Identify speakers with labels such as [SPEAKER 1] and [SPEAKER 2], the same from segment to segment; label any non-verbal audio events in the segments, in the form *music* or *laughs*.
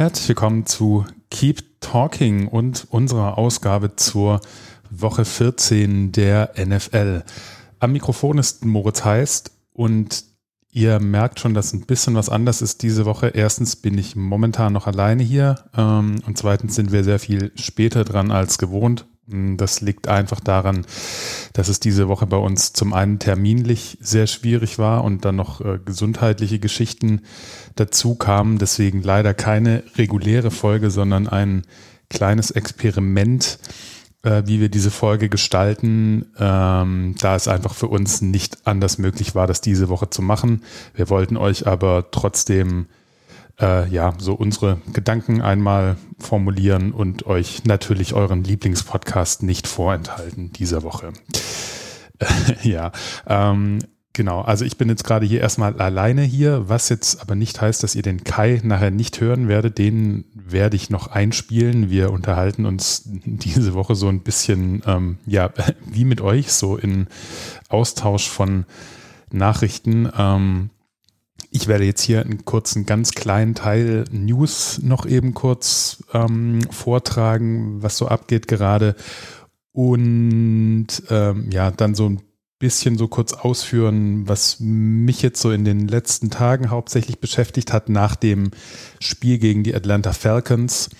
[SPEAKER 1] Herzlich willkommen zu Keep Talking und unserer Ausgabe zur Woche 14 der NFL. Am Mikrofon ist Moritz Heist und ihr merkt schon, dass ein bisschen was anders ist diese Woche. Erstens bin ich momentan noch alleine hier ähm, und zweitens sind wir sehr viel später dran als gewohnt. Das liegt einfach daran, dass es diese Woche bei uns zum einen terminlich sehr schwierig war und dann noch äh, gesundheitliche Geschichten dazu kamen. Deswegen leider keine reguläre Folge, sondern ein kleines Experiment, äh, wie wir diese Folge gestalten, ähm, da es einfach für uns nicht anders möglich war, das diese Woche zu machen. Wir wollten euch aber trotzdem äh, ja, so unsere Gedanken einmal formulieren und euch natürlich euren Lieblingspodcast nicht vorenthalten dieser Woche. *laughs* ja, ähm, genau. Also ich bin jetzt gerade hier erstmal alleine hier, was jetzt aber nicht heißt, dass ihr den Kai nachher nicht hören werdet. Den werde ich noch einspielen. Wir unterhalten uns *laughs* diese Woche so ein bisschen, ähm, ja, *laughs* wie mit euch, so in Austausch von Nachrichten. Ähm, ich werde jetzt hier einen kurzen, ganz kleinen Teil News noch eben kurz ähm, vortragen, was so abgeht gerade. Und ähm, ja, dann so ein bisschen so kurz ausführen, was mich jetzt so in den letzten Tagen hauptsächlich beschäftigt hat nach dem Spiel gegen die Atlanta Falcons.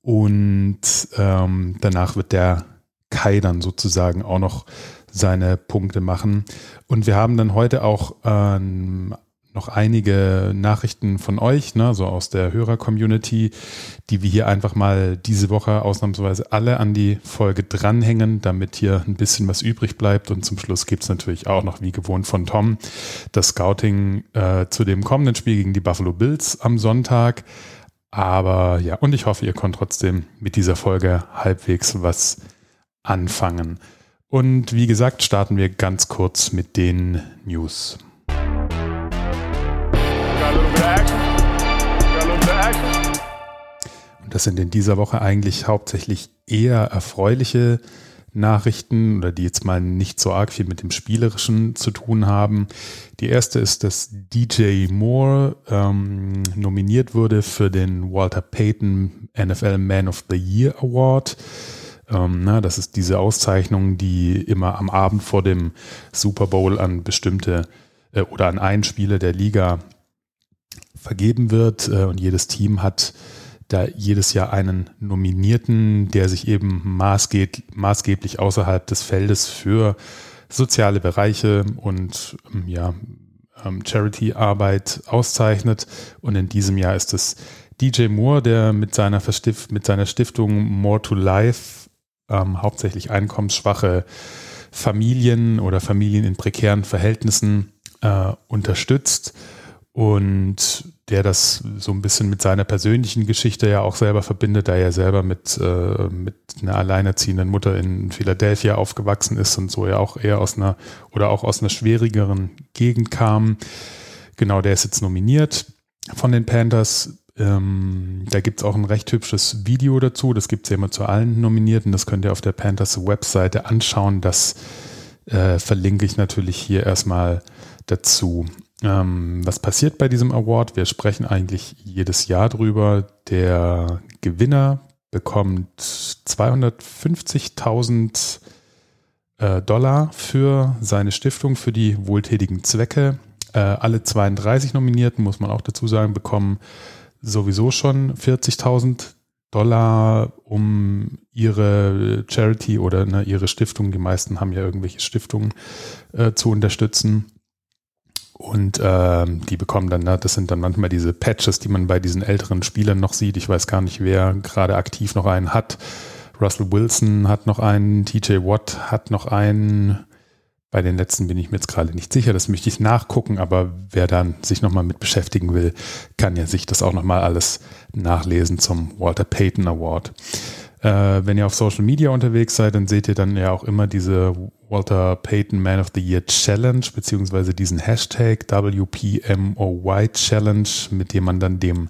[SPEAKER 1] Und ähm, danach wird der Kai dann sozusagen auch noch seine Punkte machen. Und wir haben dann heute auch ähm, noch einige Nachrichten von euch, ne, so aus der Hörer-Community, die wir hier einfach mal diese Woche ausnahmsweise alle an die Folge dranhängen, damit hier ein bisschen was übrig bleibt. Und zum Schluss gibt es natürlich auch noch, wie gewohnt von Tom, das Scouting äh, zu dem kommenden Spiel gegen die Buffalo Bills am Sonntag. Aber ja, und ich hoffe, ihr könnt trotzdem mit dieser Folge halbwegs was anfangen. Und wie gesagt, starten wir ganz kurz mit den News. Und das sind in dieser Woche eigentlich hauptsächlich eher erfreuliche Nachrichten oder die jetzt mal nicht so arg viel mit dem Spielerischen zu tun haben. Die erste ist, dass DJ Moore ähm, nominiert wurde für den Walter Payton NFL Man of the Year Award. Ähm, na, das ist diese Auszeichnung, die immer am Abend vor dem Super Bowl an bestimmte äh, oder an einen Spieler der Liga vergeben wird äh, und jedes Team hat da jedes Jahr einen Nominierten, der sich eben maßgeb maßgeblich außerhalb des Feldes für soziale Bereiche und ähm, ja, ähm, Charity-Arbeit auszeichnet. Und in diesem Jahr ist es DJ Moore, der mit seiner, Verstift mit seiner Stiftung More to Life ähm, hauptsächlich einkommensschwache Familien oder Familien in prekären Verhältnissen äh, unterstützt und der das so ein bisschen mit seiner persönlichen Geschichte ja auch selber verbindet, da er selber mit, äh, mit einer alleinerziehenden Mutter in Philadelphia aufgewachsen ist und so ja auch eher aus einer oder auch aus einer schwierigeren Gegend kam. Genau, der ist jetzt nominiert von den Panthers. Ähm, da gibt es auch ein recht hübsches Video dazu. Das gibt es ja immer zu allen Nominierten. Das könnt ihr auf der Panthers Webseite anschauen. Das äh, verlinke ich natürlich hier erstmal dazu. Ähm, was passiert bei diesem Award? Wir sprechen eigentlich jedes Jahr drüber. Der Gewinner bekommt 250.000 äh, Dollar für seine Stiftung, für die wohltätigen Zwecke. Äh, alle 32 Nominierten, muss man auch dazu sagen, bekommen sowieso schon 40.000 Dollar, um ihre Charity oder ne, ihre Stiftung, die meisten haben ja irgendwelche Stiftungen, äh, zu unterstützen. Und ähm, die bekommen dann, ne, das sind dann manchmal diese Patches, die man bei diesen älteren Spielern noch sieht. Ich weiß gar nicht, wer gerade aktiv noch einen hat. Russell Wilson hat noch einen, TJ Watt hat noch einen. Bei den letzten bin ich mir jetzt gerade nicht sicher, das möchte ich nachgucken, aber wer dann sich nochmal mit beschäftigen will, kann ja sich das auch nochmal alles nachlesen zum Walter Payton Award. Äh, wenn ihr auf Social Media unterwegs seid, dann seht ihr dann ja auch immer diese Walter Payton Man of the Year Challenge, beziehungsweise diesen Hashtag WPMOY Challenge, mit dem man dann dem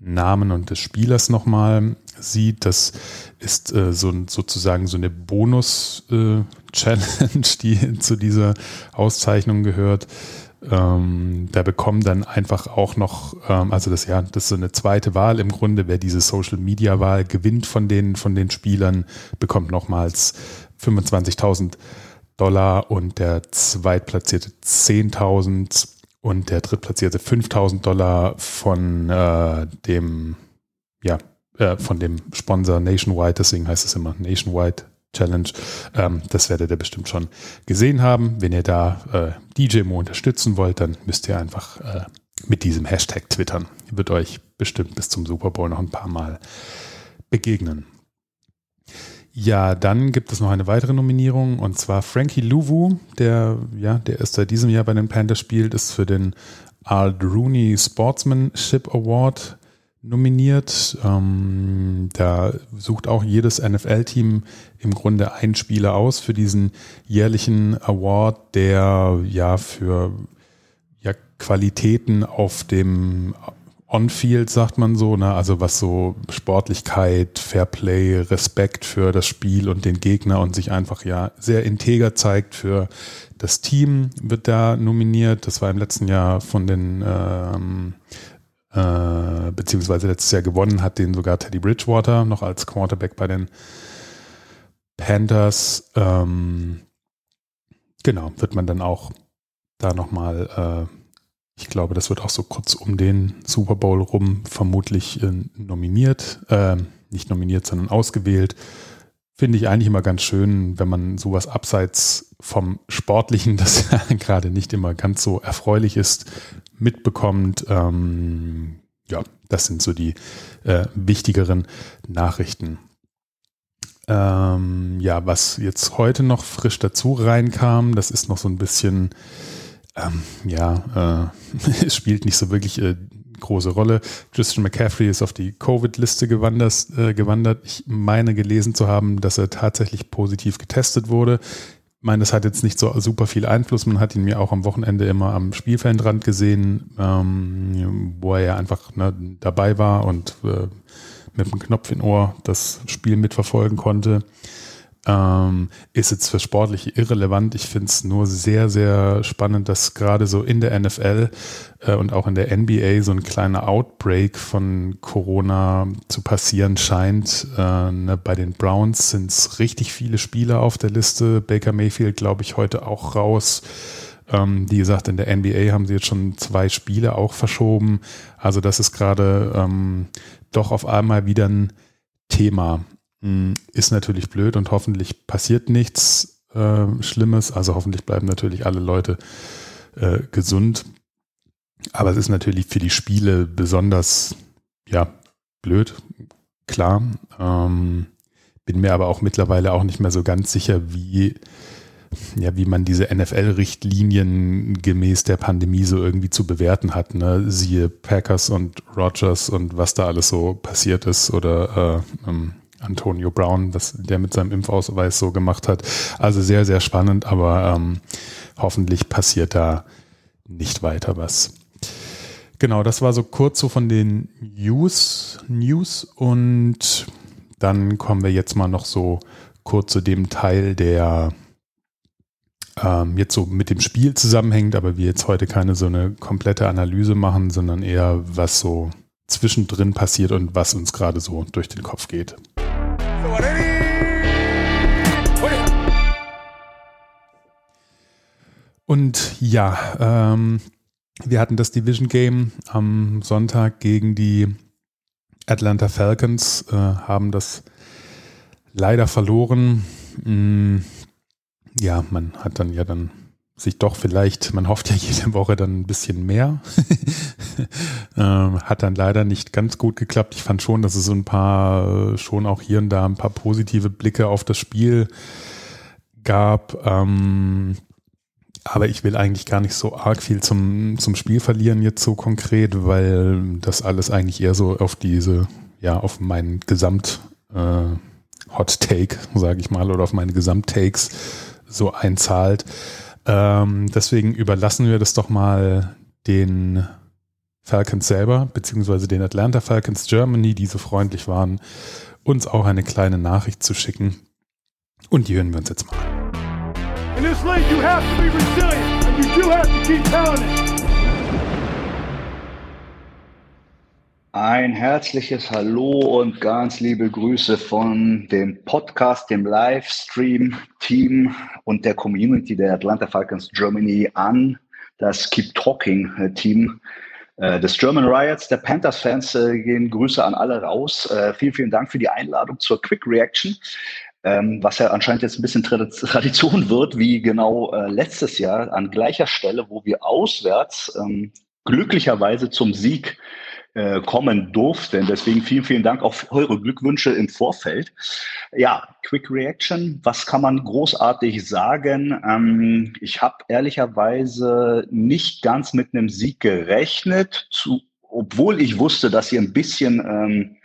[SPEAKER 1] Namen und des Spielers nochmal sieht. Das ist äh, so sozusagen so eine Bonus-Challenge, äh, *laughs* die zu dieser Auszeichnung gehört. Ähm, da bekommen dann einfach auch noch, ähm, also das ja, das ist so eine zweite Wahl im Grunde, wer diese Social Media Wahl gewinnt von den, von den Spielern, bekommt nochmals 25.000 Dollar und der zweitplatzierte 10.000 und der drittplatzierte 5.000 Dollar von äh, dem, ja, äh, von dem Sponsor Nationwide, deswegen heißt es immer Nationwide Challenge. Ähm, das werdet ihr bestimmt schon gesehen haben. Wenn ihr da äh, DJMO unterstützen wollt, dann müsst ihr einfach äh, mit diesem Hashtag twittern. Wird euch bestimmt bis zum Super Bowl noch ein paar Mal begegnen. Ja, dann gibt es noch eine weitere Nominierung und zwar Frankie Louvu, der ja, der erst seit diesem Jahr bei den Panthers spielt, ist für den Ald Rooney Sportsmanship Award nominiert. Ähm, da sucht auch jedes NFL-Team im Grunde einen Spieler aus für diesen jährlichen Award, der ja für ja, Qualitäten auf dem On-Field, sagt man so, ne? also was so Sportlichkeit, Fairplay, Respekt für das Spiel und den Gegner und sich einfach ja sehr integer zeigt für das Team, wird da nominiert. Das war im letzten Jahr von den ähm, äh, beziehungsweise letztes Jahr gewonnen hat den sogar Teddy Bridgewater noch als Quarterback bei den Panthers. Ähm, genau, wird man dann auch da nochmal, äh, ich glaube, das wird auch so kurz um den Super Bowl rum vermutlich äh, nominiert, äh, nicht nominiert, sondern ausgewählt. Finde ich eigentlich immer ganz schön, wenn man sowas abseits vom Sportlichen, *laughs* das ja gerade nicht immer ganz so erfreulich ist, mitbekommt. Ähm, ja, das sind so die äh, wichtigeren Nachrichten. Ähm, ja, was jetzt heute noch frisch dazu reinkam, das ist noch so ein bisschen, ähm, ja, äh, *laughs* es spielt nicht so wirklich äh, große Rolle. Christian McCaffrey ist auf die Covid-Liste gewandert, äh, gewandert. Ich meine gelesen zu haben, dass er tatsächlich positiv getestet wurde meine, das hat jetzt nicht so super viel Einfluss. Man hat ihn mir auch am Wochenende immer am Spielfeldrand gesehen, ähm, wo er ja einfach ne, dabei war und äh, mit dem Knopf in Ohr das Spiel mitverfolgen konnte. Ähm, ist jetzt für Sportliche irrelevant. Ich finde es nur sehr, sehr spannend, dass gerade so in der NFL äh, und auch in der NBA so ein kleiner Outbreak von Corona zu passieren scheint. Äh, ne, bei den Browns sind es richtig viele Spieler auf der Liste. Baker Mayfield, glaube ich, heute auch raus. Ähm, wie gesagt, in der NBA haben sie jetzt schon zwei Spiele auch verschoben. Also das ist gerade ähm, doch auf einmal wieder ein Thema. Hm, ist natürlich blöd und hoffentlich passiert nichts äh, Schlimmes. Also hoffentlich bleiben natürlich alle Leute äh, gesund. Aber es ist natürlich für die Spiele besonders, ja, blöd, klar. Ähm, bin mir aber auch mittlerweile auch nicht mehr so ganz sicher, wie, ja, wie man diese NFL-Richtlinien gemäß der Pandemie so irgendwie zu bewerten hat. Ne? Siehe Packers und Rogers und was da alles so passiert ist oder äh, ähm, Antonio Brown, was der mit seinem Impfausweis so gemacht hat. Also sehr, sehr spannend, aber ähm, hoffentlich passiert da nicht weiter was. Genau, das war so kurz so von den News, News und dann kommen wir jetzt mal noch so kurz zu dem Teil, der ähm, jetzt so mit dem Spiel zusammenhängt, aber wir jetzt heute keine so eine komplette Analyse machen, sondern eher was so zwischendrin passiert und was uns gerade so durch den Kopf geht. Und ja, ähm, wir hatten das Division Game am Sonntag gegen die Atlanta Falcons, äh, haben das leider verloren. Mm, ja, man hat dann ja dann sich doch vielleicht, man hofft ja jede Woche dann ein bisschen mehr. *laughs* ähm, hat dann leider nicht ganz gut geklappt. Ich fand schon, dass es so ein paar, schon auch hier und da ein paar positive Blicke auf das Spiel gab. Ähm, aber ich will eigentlich gar nicht so arg viel zum, zum Spiel verlieren jetzt so konkret, weil das alles eigentlich eher so auf diese, ja, auf mein Gesamt, äh, Hot Take, sage ich mal, oder auf meine Gesamttakes so einzahlt. Ähm, deswegen überlassen wir das doch mal den Falcons selber, beziehungsweise den Atlanta Falcons Germany, die so freundlich waren, uns auch eine kleine Nachricht zu schicken. Und die hören wir uns jetzt mal. In this league you have to be resilient and you do have to keep pounding.
[SPEAKER 2] Ein herzliches Hallo und ganz liebe Grüße von dem Podcast, dem Livestream-Team und der Community der Atlanta Falcons Germany an das Keep Talking-Team äh, des German Riots, der Panthers-Fans äh, gehen Grüße an alle raus. Äh, vielen, vielen Dank für die Einladung zur Quick Reaction. Ähm, was ja anscheinend jetzt ein bisschen Tradition wird, wie genau letztes Jahr an gleicher Stelle, wo wir auswärts ähm, glücklicherweise zum Sieg äh, kommen durften. Deswegen vielen, vielen Dank auf eure Glückwünsche im Vorfeld. Ja, Quick Reaction, was kann man großartig sagen? Ähm, ich habe ehrlicherweise nicht ganz mit einem Sieg gerechnet, zu, obwohl ich wusste, dass ihr ein bisschen ähm,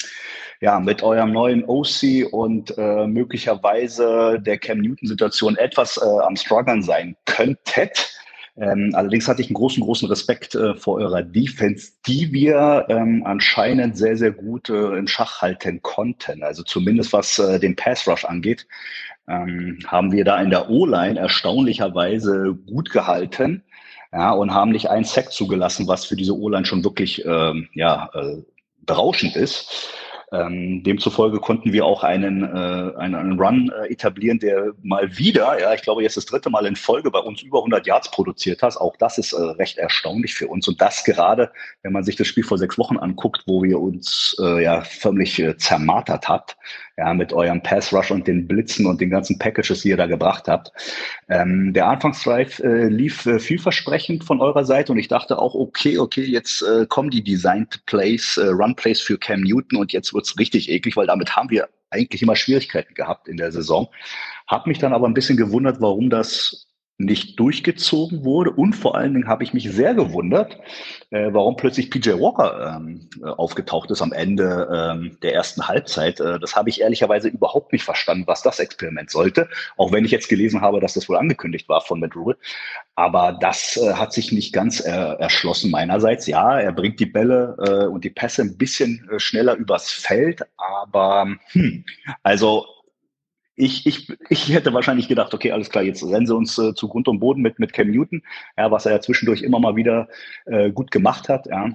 [SPEAKER 2] ja, mit eurem neuen OC und äh, möglicherweise der Cam Newton-Situation etwas äh, am struggeln sein könntet. Ähm, allerdings hatte ich einen großen, großen Respekt äh, vor eurer Defense, die wir ähm, anscheinend sehr, sehr gut äh, in Schach halten konnten. Also zumindest was äh, den Pass Rush angeht, ähm, haben wir da in der O-Line erstaunlicherweise gut gehalten. Ja, und haben nicht einen Sack zugelassen, was für diese O-Line schon wirklich ähm, ja, äh, berauschend ist. Ähm, demzufolge konnten wir auch einen, äh, einen, Run äh, etablieren, der mal wieder, ja, ich glaube jetzt das dritte Mal in Folge bei uns über 100 Yards produziert hat. Auch das ist äh, recht erstaunlich für uns. Und das gerade, wenn man sich das Spiel vor sechs Wochen anguckt, wo wir uns äh, ja förmlich äh, zermartert hat, ja, mit eurem Pass Rush und den Blitzen und den ganzen Packages, die ihr da gebracht habt. Ähm, der Anfangsdrive äh, lief äh, vielversprechend von eurer Seite und ich dachte auch, okay, okay, jetzt äh, kommen die Designed Plays, äh, Run Plays für Cam Newton und jetzt wird's richtig eklig, weil damit haben wir eigentlich immer Schwierigkeiten gehabt in der Saison. Hab mich dann aber ein bisschen gewundert, warum das nicht durchgezogen wurde. Und vor allen Dingen habe ich mich sehr gewundert, äh, warum plötzlich PJ Walker ähm, äh, aufgetaucht ist am Ende ähm, der ersten Halbzeit. Äh, das habe ich ehrlicherweise überhaupt nicht verstanden, was das Experiment sollte. Auch wenn ich jetzt gelesen habe, dass das wohl angekündigt war von Matt Rule. Aber das äh, hat sich nicht ganz äh, erschlossen meinerseits. Ja, er bringt die Bälle äh, und die Pässe ein bisschen schneller übers Feld. Aber hm, also ich, ich, ich hätte wahrscheinlich gedacht, okay, alles klar, jetzt rennen sie uns äh, zu Grund und Boden mit, mit Cam Newton, ja, was er ja zwischendurch immer mal wieder äh, gut gemacht hat. Ja.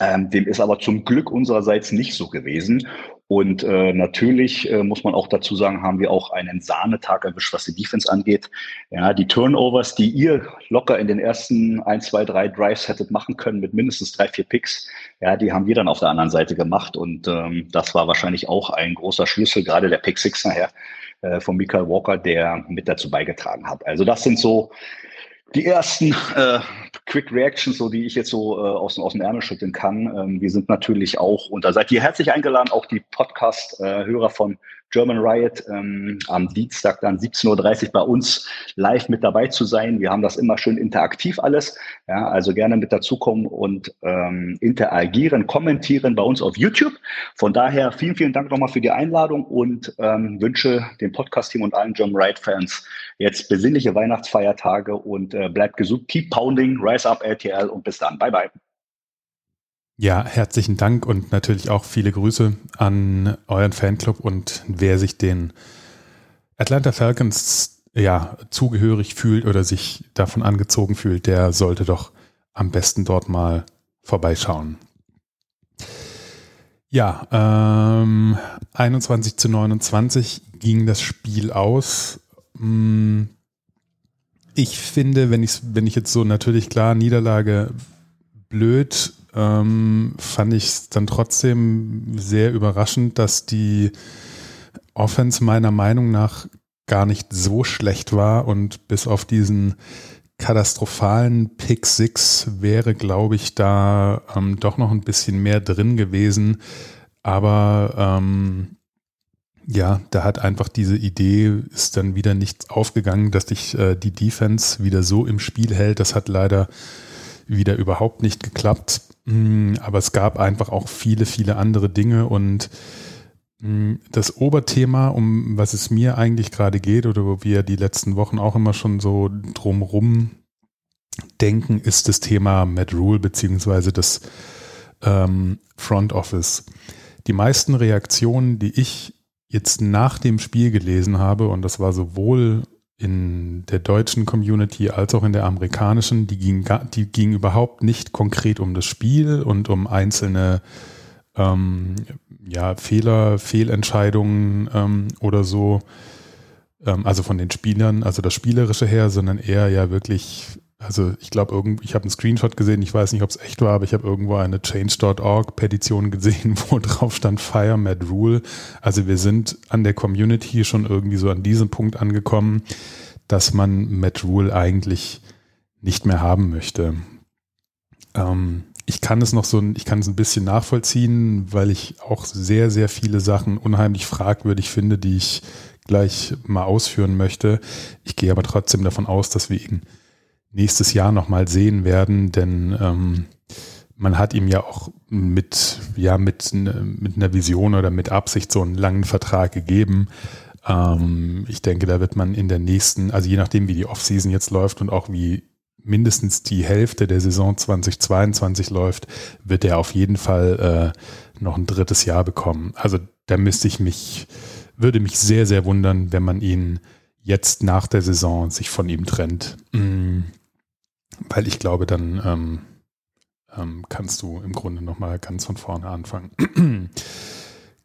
[SPEAKER 2] Ähm, dem ist aber zum Glück unsererseits nicht so gewesen. Und äh, natürlich äh, muss man auch dazu sagen, haben wir auch einen Sahnetag erwischt, was die Defense angeht. Ja, die Turnovers, die ihr locker in den ersten ein, zwei, drei Drives hättet machen können mit mindestens drei, vier Picks, ja, die haben wir dann auf der anderen Seite gemacht. Und ähm, das war wahrscheinlich auch ein großer Schlüssel, gerade der Pick Six nachher äh, von Michael Walker, der mit dazu beigetragen hat. Also das sind so die ersten äh, Quick Reactions, so die ich jetzt so äh, aus, aus dem Ärmel schütteln kann. Ähm, wir sind natürlich auch, und da seid ihr herzlich eingeladen, auch die Podcast-Hörer von German Riot ähm, am Dienstag dann 17.30 Uhr bei uns live mit dabei zu sein. Wir haben das immer schön interaktiv alles. Ja, also gerne mit dazukommen und ähm, interagieren, kommentieren bei uns auf YouTube. Von daher vielen, vielen Dank nochmal für die Einladung und ähm, wünsche dem Podcast-Team und allen German Riot-Fans jetzt besinnliche Weihnachtsfeiertage und äh, bleibt gesund. Keep pounding, rise up RTL und bis dann. Bye, bye.
[SPEAKER 1] Ja, herzlichen Dank und natürlich auch viele Grüße an euren Fanclub und wer sich den Atlanta Falcons ja zugehörig fühlt oder sich davon angezogen fühlt, der sollte doch am besten dort mal vorbeischauen. Ja, ähm, 21 zu 29 ging das Spiel aus. Hm, ich finde, wenn ich, wenn ich jetzt so natürlich klar Niederlage blöd ähm, fand ich es dann trotzdem sehr überraschend, dass die Offense meiner Meinung nach gar nicht so schlecht war und bis auf diesen katastrophalen Pick 6 wäre, glaube ich, da ähm, doch noch ein bisschen mehr drin gewesen. Aber ähm, ja, da hat einfach diese Idee, ist dann wieder nichts aufgegangen, dass dich äh, die Defense wieder so im Spiel hält. Das hat leider wieder überhaupt nicht geklappt. Mm, aber es gab einfach auch viele, viele andere Dinge und hm, das Oberthema, um was es mir eigentlich gerade geht oder wo wir die letzten Wochen auch immer schon so drumrum denken, ist das Thema Matt Rule beziehungsweise das ähm, Front Office. Die meisten Reaktionen, die ich jetzt nach dem Spiel gelesen habe, und das war sowohl in der deutschen Community als auch in der amerikanischen, die ging, die ging überhaupt nicht konkret um das Spiel und um einzelne ähm, ja, Fehler, Fehlentscheidungen ähm, oder so, ähm, also von den Spielern, also das Spielerische her, sondern eher ja wirklich, also ich glaube, ich habe einen Screenshot gesehen, ich weiß nicht, ob es echt war, aber ich habe irgendwo eine Change.org-Petition gesehen, *laughs* wo drauf stand Fire Mad Rule. Also wir sind an der Community schon irgendwie so an diesem Punkt angekommen, dass man Mad Rule eigentlich nicht mehr haben möchte. Ähm, ich kann es noch so, ich kann es ein bisschen nachvollziehen, weil ich auch sehr, sehr viele Sachen unheimlich fragwürdig finde, die ich gleich mal ausführen möchte. Ich gehe aber trotzdem davon aus, dass wir ihn nächstes Jahr nochmal sehen werden, denn ähm, man hat ihm ja auch mit, ja, mit, mit einer Vision oder mit Absicht so einen langen Vertrag gegeben. Ähm, ich denke, da wird man in der nächsten, also je nachdem, wie die Offseason jetzt läuft und auch wie mindestens die Hälfte der Saison 2022 läuft, wird er auf jeden Fall äh, noch ein drittes Jahr bekommen. Also da müsste ich mich, würde mich sehr, sehr wundern, wenn man ihn jetzt nach der Saison sich von ihm trennt. Mhm. Weil ich glaube, dann ähm, ähm, kannst du im Grunde nochmal ganz von vorne anfangen. *clears throat*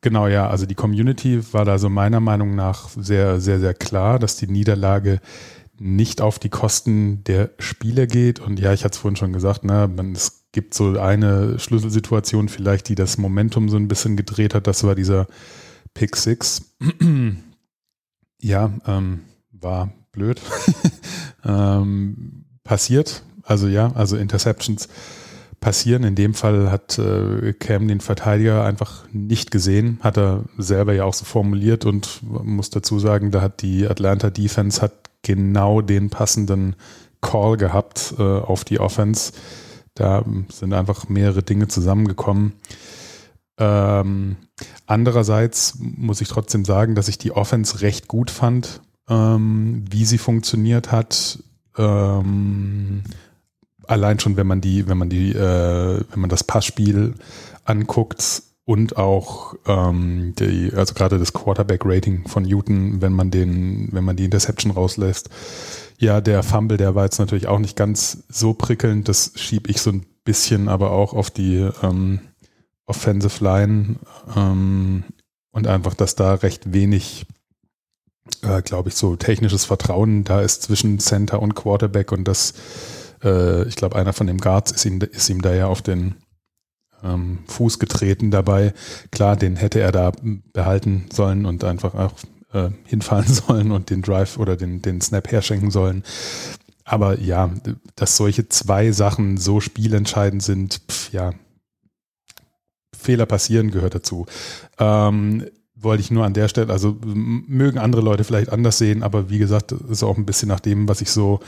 [SPEAKER 1] genau, ja, also die Community war da so meiner Meinung nach sehr, sehr, sehr klar, dass die Niederlage nicht auf die Kosten der Spieler geht. Und ja, ich hatte es vorhin schon gesagt, ne, man, es gibt so eine Schlüsselsituation vielleicht, die das Momentum so ein bisschen gedreht hat. Das war dieser Pick Six. *clears throat* ja, ähm, war blöd. *laughs* ähm, passiert. Also ja, also Interceptions passieren. In dem Fall hat äh, Cam den Verteidiger einfach nicht gesehen, hat er selber ja auch so formuliert und muss dazu sagen, da hat die Atlanta Defense hat genau den passenden Call gehabt äh, auf die Offense. Da sind einfach mehrere Dinge zusammengekommen. Ähm, andererseits muss ich trotzdem sagen, dass ich die Offense recht gut fand, ähm, wie sie funktioniert hat. Ähm, allein schon, wenn man die, wenn man die, äh, wenn man das Passspiel anguckt, und auch ähm, die, also gerade das Quarterback-Rating von Newton, wenn man den, wenn man die Interception rauslässt. Ja, der Fumble, der war jetzt natürlich auch nicht ganz so prickelnd. Das schiebe ich so ein bisschen aber auch auf die ähm, Offensive Line ähm, und einfach, dass da recht wenig, äh, glaube ich, so technisches Vertrauen da ist zwischen Center und Quarterback und das, äh, ich glaube, einer von den Guards ist ihm, ist ihm da ja auf den ähm, Fuß getreten dabei. Klar, den hätte er da behalten sollen und einfach auch äh, hinfallen *laughs* sollen und den Drive oder den, den Snap herschenken sollen. Aber ja, dass solche zwei Sachen so spielentscheidend sind, pf, ja, Fehler passieren gehört dazu. Ähm, wollte ich nur an der Stelle, also mögen andere Leute vielleicht anders sehen, aber wie gesagt, ist auch ein bisschen nach dem, was ich so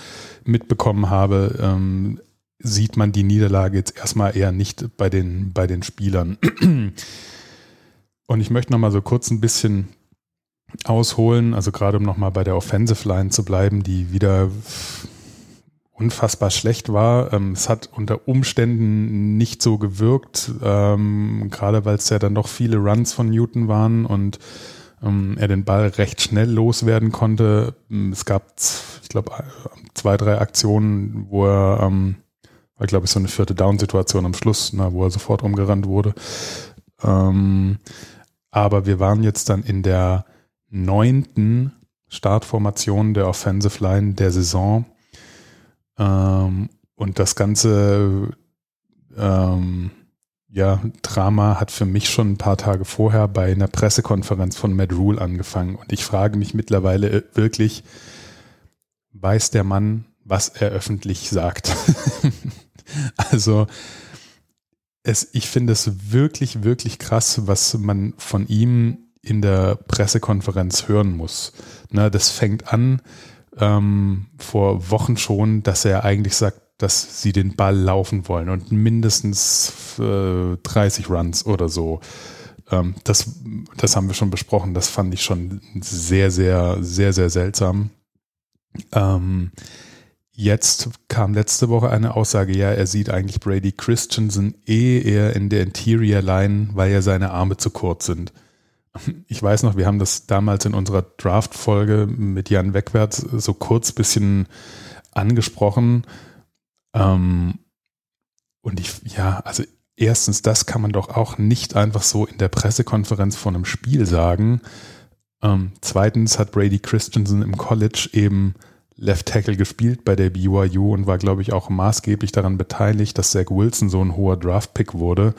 [SPEAKER 1] mitbekommen habe. Ähm, sieht man die Niederlage jetzt erstmal eher nicht bei den, bei den Spielern. Und ich möchte nochmal so kurz ein bisschen ausholen, also gerade um nochmal bei der Offensive Line zu bleiben, die wieder unfassbar schlecht war. Ähm, es hat unter Umständen nicht so gewirkt, ähm, gerade weil es ja dann doch viele Runs von Newton waren und ähm, er den Ball recht schnell loswerden konnte. Es gab, ich glaube, zwei, drei Aktionen, wo er war, glaube ich, so eine vierte Down-Situation am Schluss, na, wo er sofort umgerannt wurde. Ähm, aber wir waren jetzt dann in der neunten Startformation der Offensive Line der Saison. Ähm, und das ganze ähm, ja, Drama hat für mich schon ein paar Tage vorher bei einer Pressekonferenz von Matt Rule angefangen. Und ich frage mich mittlerweile äh, wirklich, weiß der Mann, was er öffentlich sagt? *laughs* Also es, ich finde es wirklich, wirklich krass, was man von ihm in der Pressekonferenz hören muss. Na, das fängt an ähm, vor Wochen schon, dass er eigentlich sagt, dass sie den Ball laufen wollen und mindestens äh, 30 Runs oder so. ähm, das, das haben wir schon besprochen. Das fand ich schon sehr, sehr, sehr, sehr seltsam. Ähm, jetzt kam letzte Woche eine Aussage, ja, er sieht eigentlich Brady Christensen eh eher in der Interior Line, weil ja seine Arme zu kurz sind. Ich weiß noch, wir haben das damals in unserer Draft-Folge mit Jan Wegwärts so kurz bisschen angesprochen. Ähm, und ich, ja, also erstens, das kann man doch auch nicht einfach so in der Pressekonferenz von einem Spiel sagen. Ähm, zweitens hat Brady Christensen im College eben Left Tackle gespielt bei der BYU und war, glaube ich, auch maßgeblich daran beteiligt, dass Zach Wilson so ein hoher Draft-Pick wurde.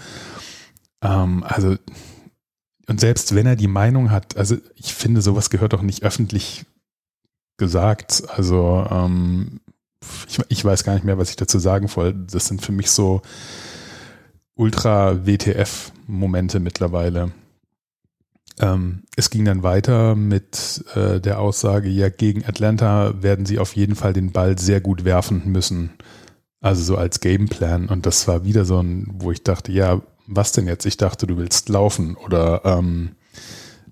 [SPEAKER 1] Ähm, also, und selbst wenn er die Meinung hat, also ich finde, sowas gehört doch nicht öffentlich gesagt. Also, ähm, ich, ich weiß gar nicht mehr, was ich dazu sagen wollte. Das sind für mich so Ultra-WTF-Momente mittlerweile. Ähm, es ging dann weiter mit äh, der Aussage, ja, gegen Atlanta werden sie auf jeden Fall den Ball sehr gut werfen müssen. Also so als Gameplan. Und das war wieder so ein, wo ich dachte, ja, was denn jetzt? Ich dachte, du willst laufen oder ähm,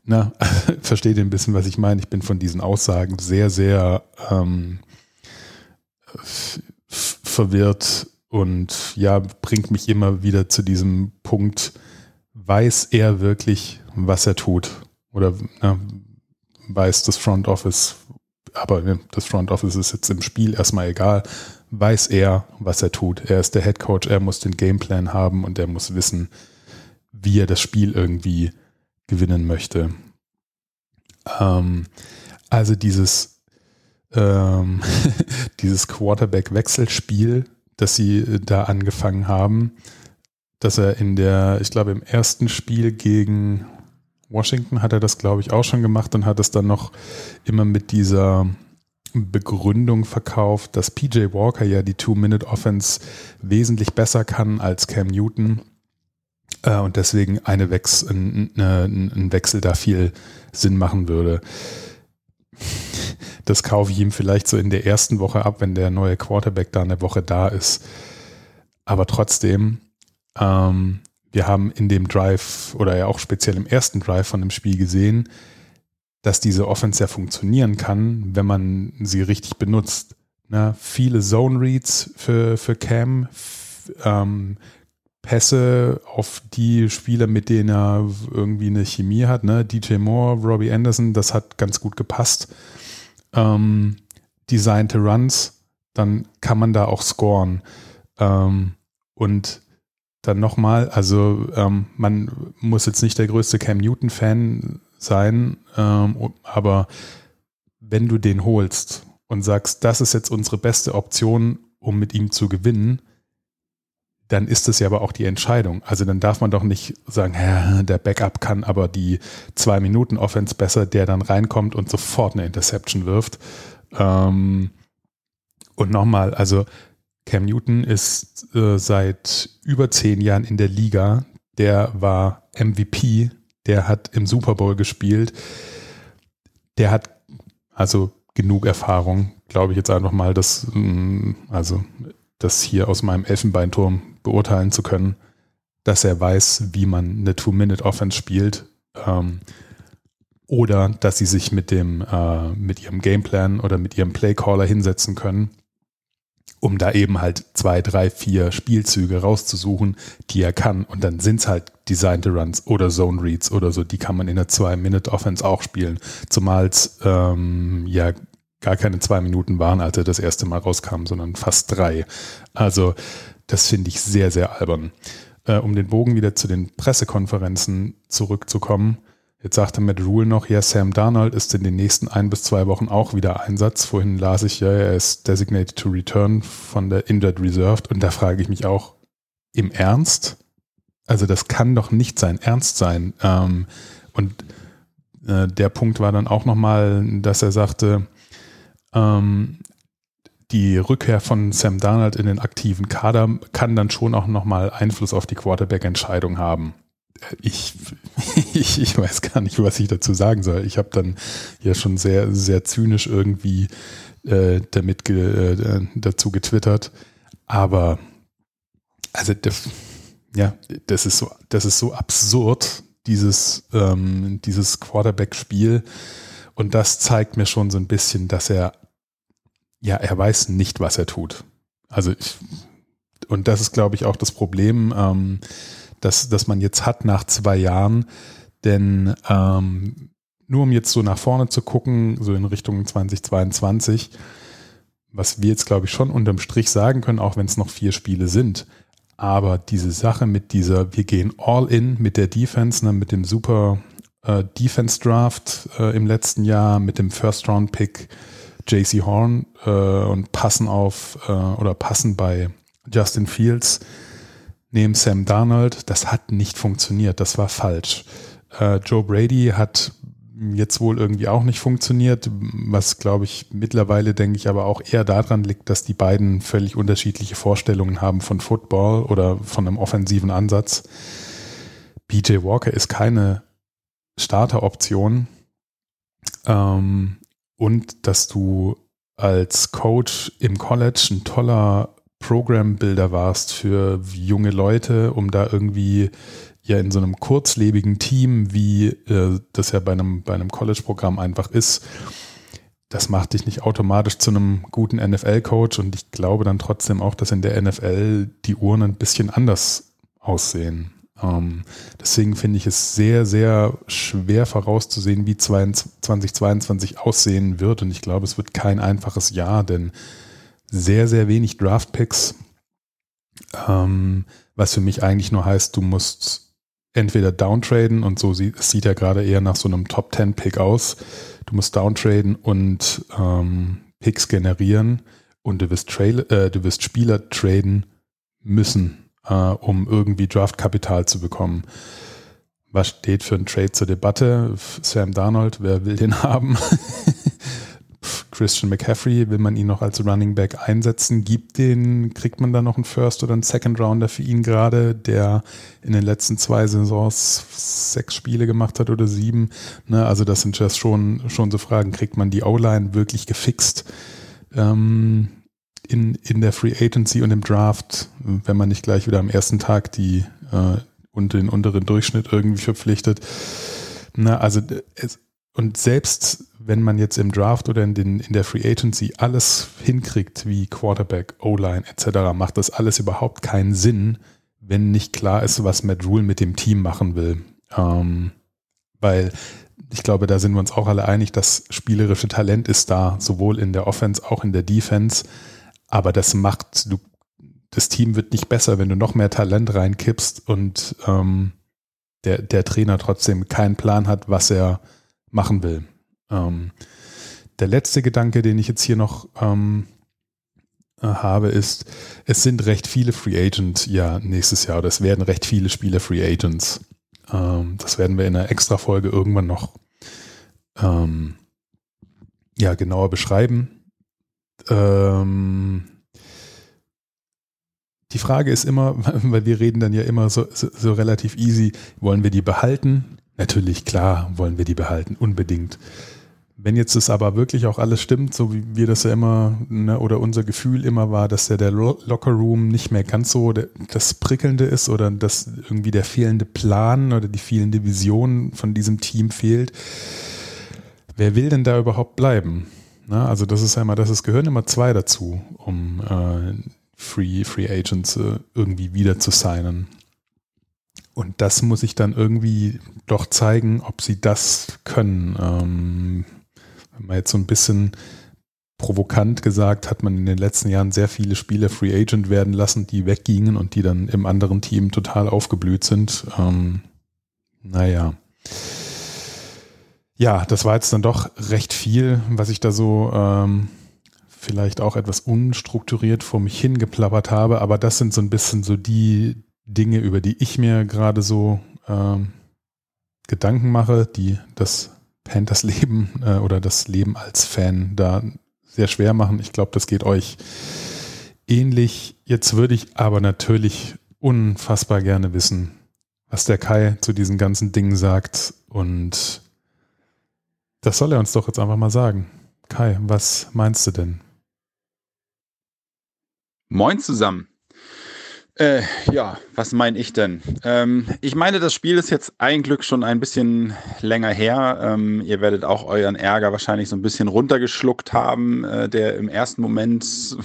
[SPEAKER 1] na, *laughs* versteht ihr ein bisschen, was ich meine? Ich bin von diesen Aussagen sehr, sehr ähm, verwirrt und ja, bringt mich immer wieder zu diesem Punkt, weiß er wirklich, was er tut? Oder na, weiß das Front Office, aber das Front Office ist jetzt im Spiel erstmal egal, weiß er, was er tut. Er ist der Head Coach, er muss den Gameplan haben und er muss wissen, wie er das Spiel irgendwie gewinnen möchte. Ähm, also dieses ähm, *laughs* dieses Quarterback-Wechselspiel, das sie äh, da angefangen haben, dass er in der, ich glaube, im ersten Spiel gegen Washington hat er das, glaube ich, auch schon gemacht und hat es dann noch immer mit dieser Begründung verkauft, dass PJ Walker ja die Two-Minute-Offense wesentlich besser kann als Cam Newton äh, und deswegen eine Wechsel, ein, ein, ein Wechsel da viel Sinn machen würde das kaufe ich ihm vielleicht so in der ersten Woche ab, wenn der neue Quarterback da eine Woche da ist. Aber trotzdem, ähm, wir haben in dem Drive oder ja auch speziell im ersten Drive von dem Spiel gesehen, dass diese Offense ja funktionieren kann, wenn man sie richtig benutzt. Ne? Viele Zone Reads für, für Cam, ähm, Pässe auf die Spieler, mit denen er irgendwie eine Chemie hat, ne? DJ Moore, Robbie Anderson, das hat ganz gut gepasst ähm, designte Runs, dann kann man da auch scoren. Ähm, und dann nochmal, also ähm, man muss jetzt nicht der größte Cam Newton-Fan sein, ähm, aber wenn du den holst und sagst, das ist jetzt unsere beste Option, um mit ihm zu gewinnen, dann ist es ja aber auch die Entscheidung. Also dann darf man doch nicht sagen, der Backup kann aber die zwei Minuten Offense besser, der dann reinkommt und sofort eine Interception wirft. Ähm, und nochmal, also Cam Newton ist äh, seit über zehn Jahren in der Liga. Der war MVP, der hat im Super Bowl gespielt. Der hat also genug Erfahrung, glaube ich jetzt einfach mal, dass, mm, also das hier aus meinem Elfenbeinturm beurteilen zu können, dass er weiß, wie man eine Two-Minute-Offense spielt. Ähm, oder dass sie sich mit dem, äh, mit ihrem Gameplan oder mit ihrem Playcaller hinsetzen können, um da eben halt zwei, drei, vier Spielzüge rauszusuchen, die er kann. Und dann sind es halt Designed Runs oder Zone Reads oder so, die kann man in der Zwei-Minute-Offense auch spielen. Zumal es ähm, ja gar keine zwei Minuten waren, als er das erste Mal rauskam, sondern fast drei. Also das finde ich sehr, sehr albern. Äh, um den Bogen wieder zu den Pressekonferenzen zurückzukommen. Jetzt sagte Matt Rule noch, ja, Sam Darnold ist in den nächsten ein bis zwei Wochen auch wieder Einsatz. Vorhin las ich ja, er ist designated to return von der Injured Reserved. Und da frage ich mich auch, im Ernst? Also das kann doch nicht sein Ernst sein. Ähm, und äh, der Punkt war dann auch nochmal, dass er sagte, ähm, die Rückkehr von Sam Darnold in den aktiven Kader kann dann schon auch nochmal Einfluss auf die Quarterback-Entscheidung haben. Ich, *laughs* ich, ich weiß gar nicht, was ich dazu sagen soll. Ich habe dann ja schon sehr, sehr zynisch irgendwie äh, damit ge, äh, dazu getwittert. Aber also das, ja, das ist so, das ist so absurd, dieses, ähm, dieses Quarterback-Spiel. Und das zeigt mir schon so ein bisschen, dass er, ja, er weiß nicht, was er tut. Also ich, und das ist, glaube ich, auch das Problem, ähm, dass, dass man jetzt hat nach zwei Jahren. Denn ähm, nur um jetzt so nach vorne zu gucken, so in Richtung 2022, was wir jetzt, glaube ich, schon unterm Strich sagen können, auch wenn es noch vier Spiele sind. Aber diese Sache mit dieser, wir gehen all in mit der Defense, ne, mit dem super äh, Defense Draft äh, im letzten Jahr, mit dem First Round Pick JC Horn äh, und passen auf äh, oder passen bei Justin Fields neben Sam Darnold, das hat nicht funktioniert, das war falsch. Äh, Joe Brady hat jetzt wohl irgendwie auch nicht funktioniert, was glaube ich mittlerweile denke ich aber auch eher daran liegt, dass die beiden völlig unterschiedliche Vorstellungen haben von Football oder von einem offensiven Ansatz. BJ Walker ist keine Starteroption ähm, und dass du als Coach im College ein toller Program-Builder warst für junge Leute, um da irgendwie ja in so einem kurzlebigen Team, wie äh, das ja bei einem, bei einem College-Programm einfach ist, das macht dich nicht automatisch zu einem guten NFL-Coach und ich glaube dann trotzdem auch, dass in der NFL die Uhren ein bisschen anders aussehen. Ähm, deswegen finde ich es sehr, sehr schwer vorauszusehen, wie 2022 aussehen wird und ich glaube, es wird kein einfaches Jahr, denn sehr, sehr wenig Draft-Picks, ähm, was für mich eigentlich nur heißt, du musst entweder downtraden und so sieht, es sieht ja gerade eher nach so einem Top 10 Pick aus. Du musst downtraden und ähm, Picks generieren und du wirst, Trail, äh, du wirst Spieler traden müssen, äh, um irgendwie Draftkapital zu bekommen. Was steht für ein Trade zur Debatte? Sam Darnold, wer will den *laughs* haben? Christian McCaffrey, will man ihn noch als Running Back einsetzen? Gibt den, kriegt man da noch einen First oder einen Second Rounder für ihn gerade, der in den letzten zwei Saisons sechs Spiele gemacht hat oder sieben? Ne, also das sind just schon, schon so Fragen. Kriegt man die O-Line wirklich gefixt? Ähm, in, in der Free Agency und im Draft, wenn man nicht gleich wieder am ersten Tag die äh, und den unteren Durchschnitt irgendwie verpflichtet. Na, also es, und selbst wenn man jetzt im Draft oder in, den, in der Free Agency alles hinkriegt, wie Quarterback, O-Line etc., macht das alles überhaupt keinen Sinn, wenn nicht klar ist, was Matt Rule mit dem Team machen will. Ähm, weil ich glaube, da sind wir uns auch alle einig, das spielerische Talent ist da, sowohl in der Offense, auch in der Defense. Aber das macht, du, das Team wird nicht besser, wenn du noch mehr Talent reinkippst und ähm, der, der Trainer trotzdem keinen Plan hat, was er machen will. Ähm, der letzte Gedanke, den ich jetzt hier noch ähm, äh, habe, ist, es sind recht viele Free Agents ja nächstes Jahr oder es werden recht viele Spiele Free Agents. Ähm, das werden wir in einer extra Folge irgendwann noch ähm, ja, genauer beschreiben. Ähm, die Frage ist immer, *laughs* weil wir reden dann ja immer so, so, so relativ easy, wollen wir die behalten? Natürlich, klar, wollen wir die behalten, unbedingt. Wenn jetzt das aber wirklich auch alles stimmt, so wie wir das ja immer, ne, oder unser Gefühl immer war, dass ja der Lockerroom nicht mehr ganz so das Prickelnde ist oder dass irgendwie der fehlende Plan oder die fehlende Vision von diesem Team fehlt, wer will denn da überhaupt bleiben? Na, also das ist ja immer, das es gehören immer zwei dazu, um äh, Free, Free Agents äh, irgendwie wieder zu signen. Und das muss ich dann irgendwie doch zeigen, ob sie das können. Ähm, wenn man jetzt so ein bisschen provokant gesagt, hat man in den letzten Jahren sehr viele Spieler Free Agent werden lassen, die weggingen und die dann im anderen Team total aufgeblüht sind. Ähm, naja. Ja, das war jetzt dann doch recht viel, was ich da so ähm, vielleicht auch etwas unstrukturiert vor mich hingeplappert habe, aber das sind so ein bisschen so die Dinge, über die ich mir gerade so ähm, Gedanken mache, die das Panthers Leben äh, oder das Leben als Fan da sehr schwer machen. Ich glaube, das geht euch ähnlich. Jetzt würde ich aber natürlich unfassbar gerne wissen, was der Kai zu diesen ganzen Dingen sagt. Und das soll er uns doch jetzt einfach mal sagen. Kai, was meinst du denn?
[SPEAKER 3] Moin zusammen. Äh, ja, was meine ich denn? Ähm, ich meine, das Spiel ist jetzt ein Glück schon ein bisschen länger her. Ähm, ihr werdet auch euren Ärger wahrscheinlich so ein bisschen runtergeschluckt haben, äh, der im ersten Moment *laughs*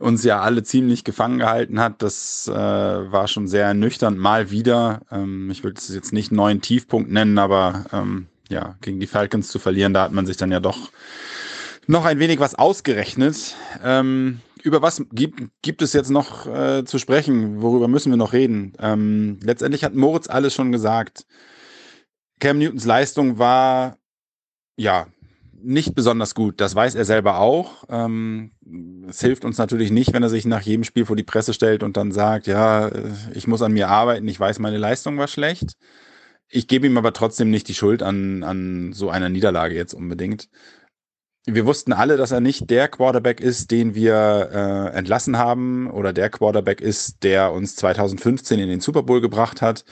[SPEAKER 3] uns ja alle ziemlich gefangen gehalten hat. Das äh, war schon sehr ernüchternd, mal wieder. Ähm, ich würde es jetzt nicht neuen Tiefpunkt nennen, aber ähm, ja, gegen die Falcons zu verlieren, da hat man sich dann ja doch noch ein wenig was ausgerechnet. Ähm, über was gibt, gibt es jetzt noch äh, zu sprechen? Worüber müssen wir noch reden? Ähm, letztendlich hat Moritz alles schon gesagt. Cam Newtons Leistung war ja nicht besonders gut. Das weiß er selber auch. Ähm, es hilft uns natürlich nicht, wenn er sich nach jedem Spiel vor die Presse stellt und dann sagt, ja, äh, ich muss an mir arbeiten, ich weiß, meine Leistung war schlecht. Ich gebe ihm aber trotzdem nicht die Schuld an, an so einer Niederlage jetzt unbedingt wir wussten alle, dass er nicht der Quarterback ist, den wir äh, entlassen haben oder der Quarterback ist, der uns 2015 in den Super Bowl gebracht hat.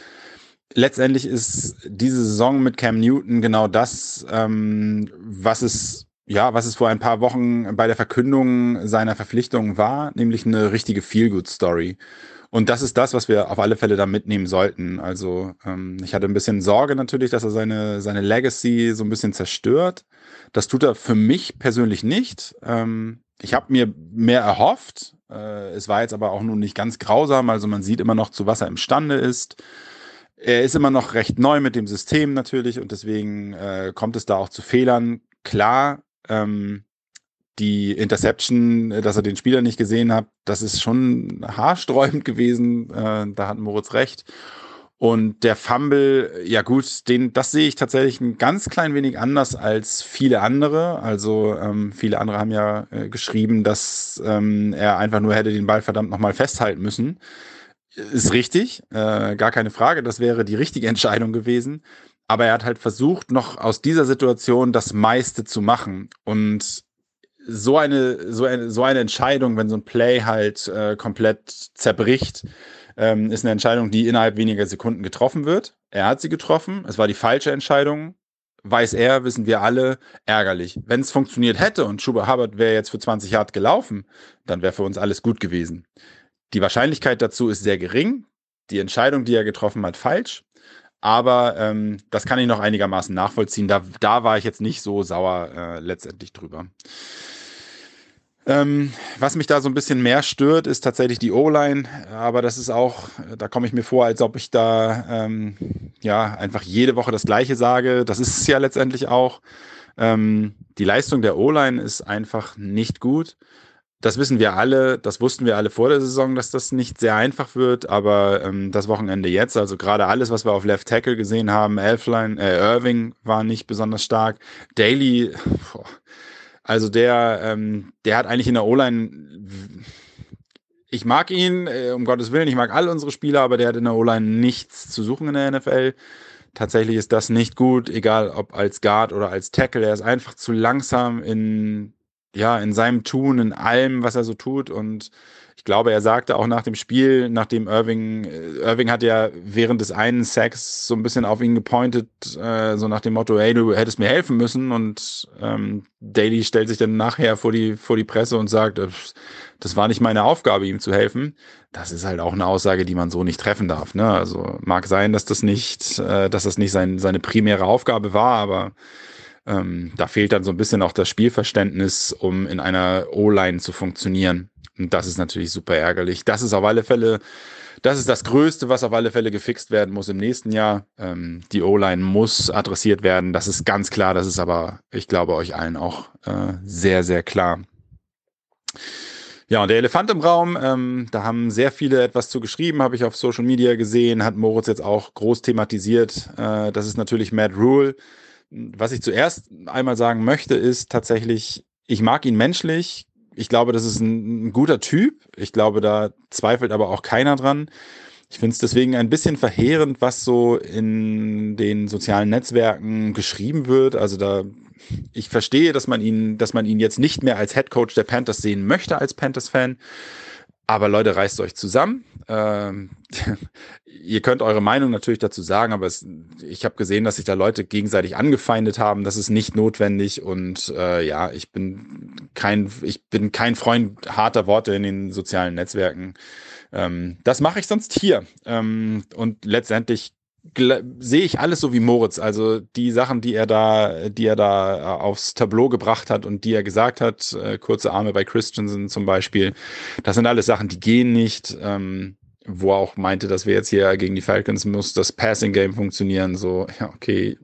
[SPEAKER 3] Letztendlich ist diese Saison mit Cam Newton genau das, ähm, was es ja, was es vor ein paar Wochen bei der Verkündung seiner Verpflichtung war, nämlich eine richtige Feel-Good-Story. Und das ist das, was wir auf alle Fälle da mitnehmen sollten. Also ähm, ich hatte ein bisschen Sorge natürlich, dass er seine, seine Legacy so ein bisschen zerstört. Das tut er für mich persönlich nicht. Ähm, ich habe mir mehr erhofft. Äh, es war jetzt aber auch nun nicht ganz grausam. Also man sieht immer noch, zu was er imstande ist. Er ist immer noch recht neu mit dem System natürlich und deswegen äh, kommt es da auch zu Fehlern. Klar, ähm, die Interception, dass er den Spieler nicht gesehen hat, das ist schon haarsträubend gewesen. Äh, da hat Moritz recht. Und der Fumble, ja gut, den, das sehe ich tatsächlich ein ganz klein wenig anders als viele andere. Also ähm, viele andere haben ja äh, geschrieben, dass ähm, er einfach nur hätte den Ball verdammt nochmal festhalten müssen. Ist richtig, äh, gar keine Frage. Das wäre die richtige *laughs* Entscheidung gewesen. Aber er hat halt versucht, noch aus dieser Situation das meiste zu machen. Und so eine, so eine, so eine Entscheidung, wenn so ein Play halt äh, komplett zerbricht, ähm, ist eine Entscheidung, die innerhalb weniger Sekunden getroffen wird. Er hat sie getroffen. Es war die falsche Entscheidung. Weiß er, wissen wir alle, ärgerlich. Wenn es funktioniert hätte und Schuber Hubbard wäre jetzt für 20 Yard gelaufen, dann wäre für uns alles gut gewesen. Die Wahrscheinlichkeit dazu ist sehr gering. Die Entscheidung, die er getroffen hat, falsch. Aber ähm, das kann ich noch einigermaßen nachvollziehen. Da, da war ich jetzt nicht so sauer äh, letztendlich drüber. Ähm, was mich da so ein bisschen mehr stört, ist tatsächlich die O-Line. Aber das ist auch, da komme ich mir vor, als ob ich da ähm, ja einfach jede Woche das Gleiche sage. Das ist es ja letztendlich auch. Ähm, die Leistung der O-Line ist einfach nicht gut. Das wissen wir alle, das wussten wir alle vor der Saison, dass das nicht sehr einfach wird, aber ähm, das Wochenende jetzt, also gerade alles, was wir auf Left Tackle gesehen haben, Elfline, äh, Irving war nicht besonders stark, Daly, boah, also der, ähm, der hat eigentlich in der O-Line, ich mag ihn, äh, um Gottes Willen, ich mag all unsere Spieler, aber der hat in der O-Line nichts zu suchen in der NFL. Tatsächlich ist das nicht gut, egal ob als Guard oder als Tackle. Er ist einfach zu langsam in, ja, in seinem Tun, in allem, was er so tut und ich glaube, er sagte auch nach dem Spiel, nachdem Irving, äh, Irving hat ja während des einen Sacks so ein bisschen auf ihn gepointet, äh, so nach dem Motto, hey, du hättest mir helfen müssen. Und ähm, Daly stellt sich dann nachher vor die, vor die Presse und sagt, äh, das war nicht meine Aufgabe, ihm zu helfen. Das ist halt auch eine Aussage, die man so nicht treffen darf. Ne? Also mag sein, dass das nicht, äh, dass das nicht sein, seine primäre Aufgabe war, aber ähm, da fehlt dann so ein bisschen auch das Spielverständnis, um in einer O-Line zu funktionieren. Und das ist natürlich super ärgerlich. Das ist auf alle Fälle, das ist das Größte, was auf alle Fälle gefixt werden muss im nächsten Jahr. Ähm, die O-Line muss adressiert werden. Das ist ganz klar. Das ist aber, ich glaube, euch allen auch äh, sehr, sehr klar. Ja, und der Elefant im Raum, ähm, da haben sehr viele etwas zu geschrieben, habe ich auf Social Media gesehen, hat Moritz jetzt auch groß thematisiert. Äh, das ist natürlich Matt Rule. Was ich zuerst einmal sagen möchte, ist tatsächlich, ich mag ihn menschlich, ich glaube, das ist ein, ein guter Typ. Ich glaube, da zweifelt aber auch keiner dran. Ich finde es deswegen ein bisschen verheerend, was so in den sozialen Netzwerken geschrieben wird. Also da, ich verstehe, dass man ihn, dass man ihn jetzt nicht mehr als Head Coach der Panthers sehen möchte als Panthers-Fan. Aber Leute, reißt euch zusammen. Ähm, *laughs* ihr könnt eure Meinung natürlich dazu sagen, aber es, ich habe gesehen, dass sich da Leute gegenseitig angefeindet haben. Das ist nicht notwendig und äh, ja, ich bin kein, ich bin kein Freund harter Worte in den sozialen Netzwerken. Ähm, das mache ich sonst hier. Ähm, und letztendlich sehe ich alles so wie Moritz. Also die Sachen, die er da, die er da äh, aufs Tableau gebracht hat und die er gesagt hat, äh, kurze Arme bei Christensen zum Beispiel, das sind alles Sachen, die gehen nicht. Ähm, wo er auch meinte, dass wir jetzt hier gegen die Falcons muss das Passing Game funktionieren. So, ja, okay,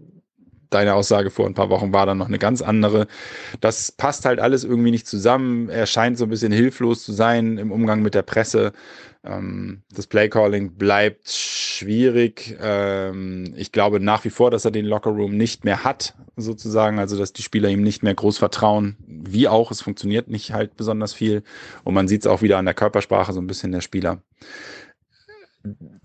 [SPEAKER 3] deine Aussage vor ein paar Wochen war dann noch eine ganz andere. Das passt halt alles irgendwie nicht zusammen. Er scheint so ein bisschen hilflos zu sein im Umgang mit der Presse. Ähm, das Playcalling bleibt schwierig. Ähm, ich glaube nach wie vor, dass er den Lockerroom nicht mehr hat, sozusagen. Also, dass die Spieler ihm nicht mehr groß vertrauen. Wie auch, es funktioniert nicht halt besonders viel. Und man sieht es auch wieder an der Körpersprache so ein bisschen der Spieler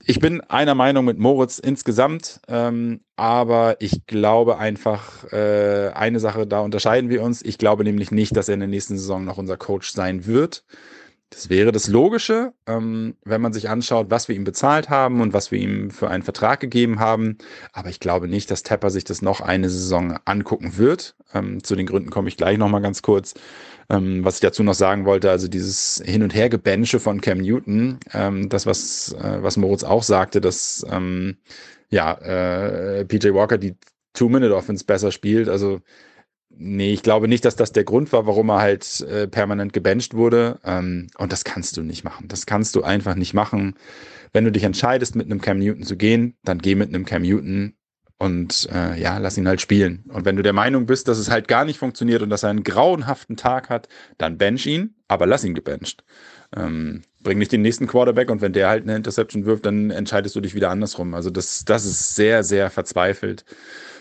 [SPEAKER 3] ich bin einer Meinung mit Moritz insgesamt, ähm, aber ich glaube einfach, äh, eine Sache, da unterscheiden wir uns. Ich glaube nämlich nicht, dass er in der nächsten Saison noch unser Coach sein wird. Das wäre das Logische, ähm, wenn man sich anschaut, was wir ihm bezahlt haben und was wir ihm für einen Vertrag gegeben haben. Aber ich glaube nicht, dass Tepper sich das noch eine Saison angucken wird. Ähm, zu den Gründen komme ich gleich nochmal ganz kurz. Ähm, was ich dazu noch sagen wollte, also dieses Hin- und Hergebänsche von Cam Newton, ähm, das, was, äh, was Moritz auch sagte, dass ähm, ja, äh, PJ Walker die Two-Minute-Offense besser spielt. Also, nee, ich glaube nicht, dass das der Grund war, warum er halt äh, permanent gebencht wurde. Ähm, und das kannst du nicht machen. Das kannst du einfach nicht machen. Wenn du dich entscheidest, mit einem Cam Newton zu gehen, dann geh mit einem Cam Newton und äh, ja, lass ihn halt spielen. Und wenn du der Meinung bist, dass es halt gar nicht funktioniert und dass er einen grauenhaften Tag hat, dann bench ihn, aber lass ihn gebencht. Ähm, bring nicht den nächsten Quarterback und wenn der halt eine Interception wirft, dann entscheidest du dich wieder andersrum. Also das, das ist sehr, sehr verzweifelt.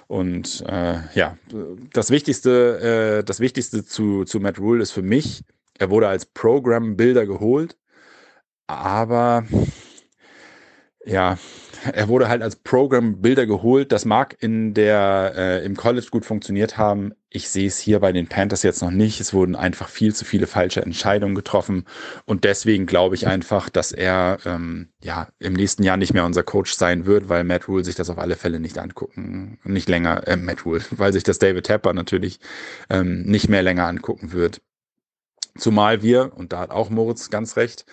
[SPEAKER 3] Und äh, ja, das Wichtigste, äh, das Wichtigste zu, zu Matt Rule ist für mich, er wurde als Program-Builder geholt, aber ja, er wurde halt als Program-Builder geholt. Das mag in der, äh, im College gut funktioniert haben. Ich sehe es hier bei den Panthers jetzt noch nicht. Es wurden einfach viel zu viele falsche Entscheidungen getroffen. Und deswegen glaube ich einfach, dass er ähm, ja im nächsten Jahr nicht mehr unser Coach sein wird, weil Matt Rule sich das auf alle Fälle nicht angucken, nicht länger, äh, Matt Rule, *laughs* weil sich das David Tapper natürlich ähm, nicht mehr länger angucken wird. Zumal wir, und da hat auch Moritz ganz recht,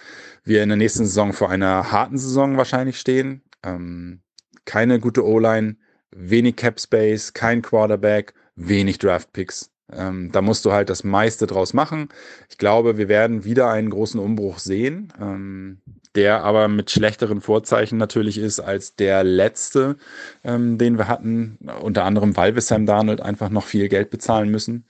[SPEAKER 3] wir in der nächsten Saison vor einer harten Saison wahrscheinlich stehen. Ähm, keine gute O-Line, wenig Cap Space, kein Quarterback, wenig Draft Picks. Ähm, da musst du halt das meiste draus machen. Ich glaube, wir werden wieder einen großen Umbruch sehen, ähm, der aber mit schlechteren Vorzeichen natürlich ist als der letzte, ähm, den wir hatten. Unter anderem, weil wir Sam Darnold einfach noch viel Geld bezahlen müssen.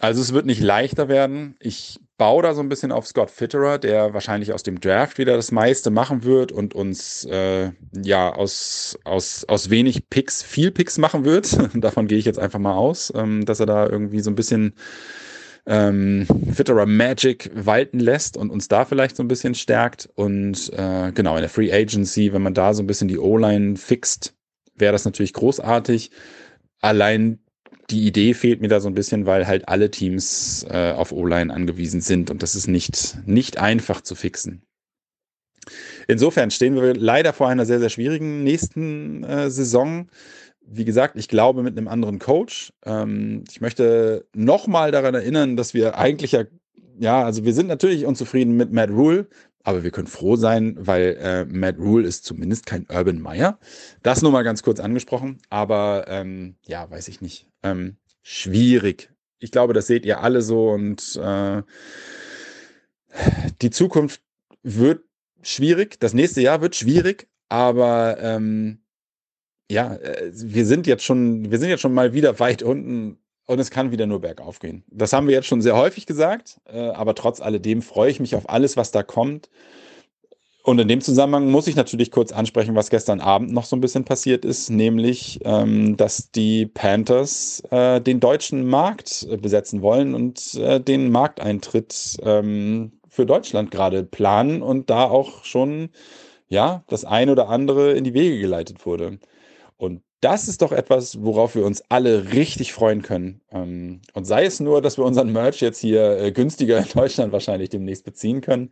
[SPEAKER 3] Also es wird nicht leichter werden. Ich baue da so ein bisschen auf Scott Fitterer, der wahrscheinlich aus dem Draft wieder das meiste machen wird und uns äh, ja aus, aus, aus wenig Picks viel Picks machen wird. *laughs* Davon gehe ich jetzt einfach mal aus, ähm, dass er da irgendwie so ein bisschen ähm, Fitterer Magic walten lässt und uns da vielleicht so ein bisschen stärkt. Und äh, genau, in der Free Agency, wenn man da so ein bisschen die O-Line fixt, wäre das natürlich großartig. Allein die Idee fehlt mir da so ein bisschen, weil halt alle Teams äh, auf O-Line angewiesen sind und das ist nicht, nicht einfach zu fixen. Insofern stehen wir leider vor einer sehr, sehr schwierigen nächsten äh, Saison. Wie gesagt, ich glaube mit einem anderen Coach. Ähm, ich möchte nochmal daran erinnern, dass wir eigentlich ja, ja, also wir sind natürlich unzufrieden mit Matt Rule, aber wir können froh sein, weil äh, Matt Rule ist zumindest kein Urban Meyer. Das nur mal ganz kurz angesprochen. Aber ähm, ja, weiß ich nicht. Ähm, schwierig. Ich glaube, das seht ihr alle so und äh, die Zukunft wird schwierig. Das nächste Jahr wird schwierig, aber ähm, ja, äh, wir sind jetzt schon, wir sind jetzt schon mal wieder weit unten und es kann wieder nur bergauf gehen. Das haben wir jetzt schon sehr häufig gesagt, äh, aber trotz alledem freue ich mich auf alles, was da kommt. Und in dem Zusammenhang muss ich natürlich kurz ansprechen, was gestern Abend noch so ein bisschen passiert ist, nämlich, ähm, dass die Panthers äh, den deutschen Markt äh, besetzen wollen und äh, den Markteintritt ähm, für Deutschland gerade planen und da auch schon ja das ein oder andere in die Wege geleitet wurde. Und das ist doch etwas, worauf wir uns alle richtig freuen können. Ähm, und sei es nur, dass wir unseren Merch jetzt hier äh, günstiger in Deutschland wahrscheinlich demnächst beziehen können.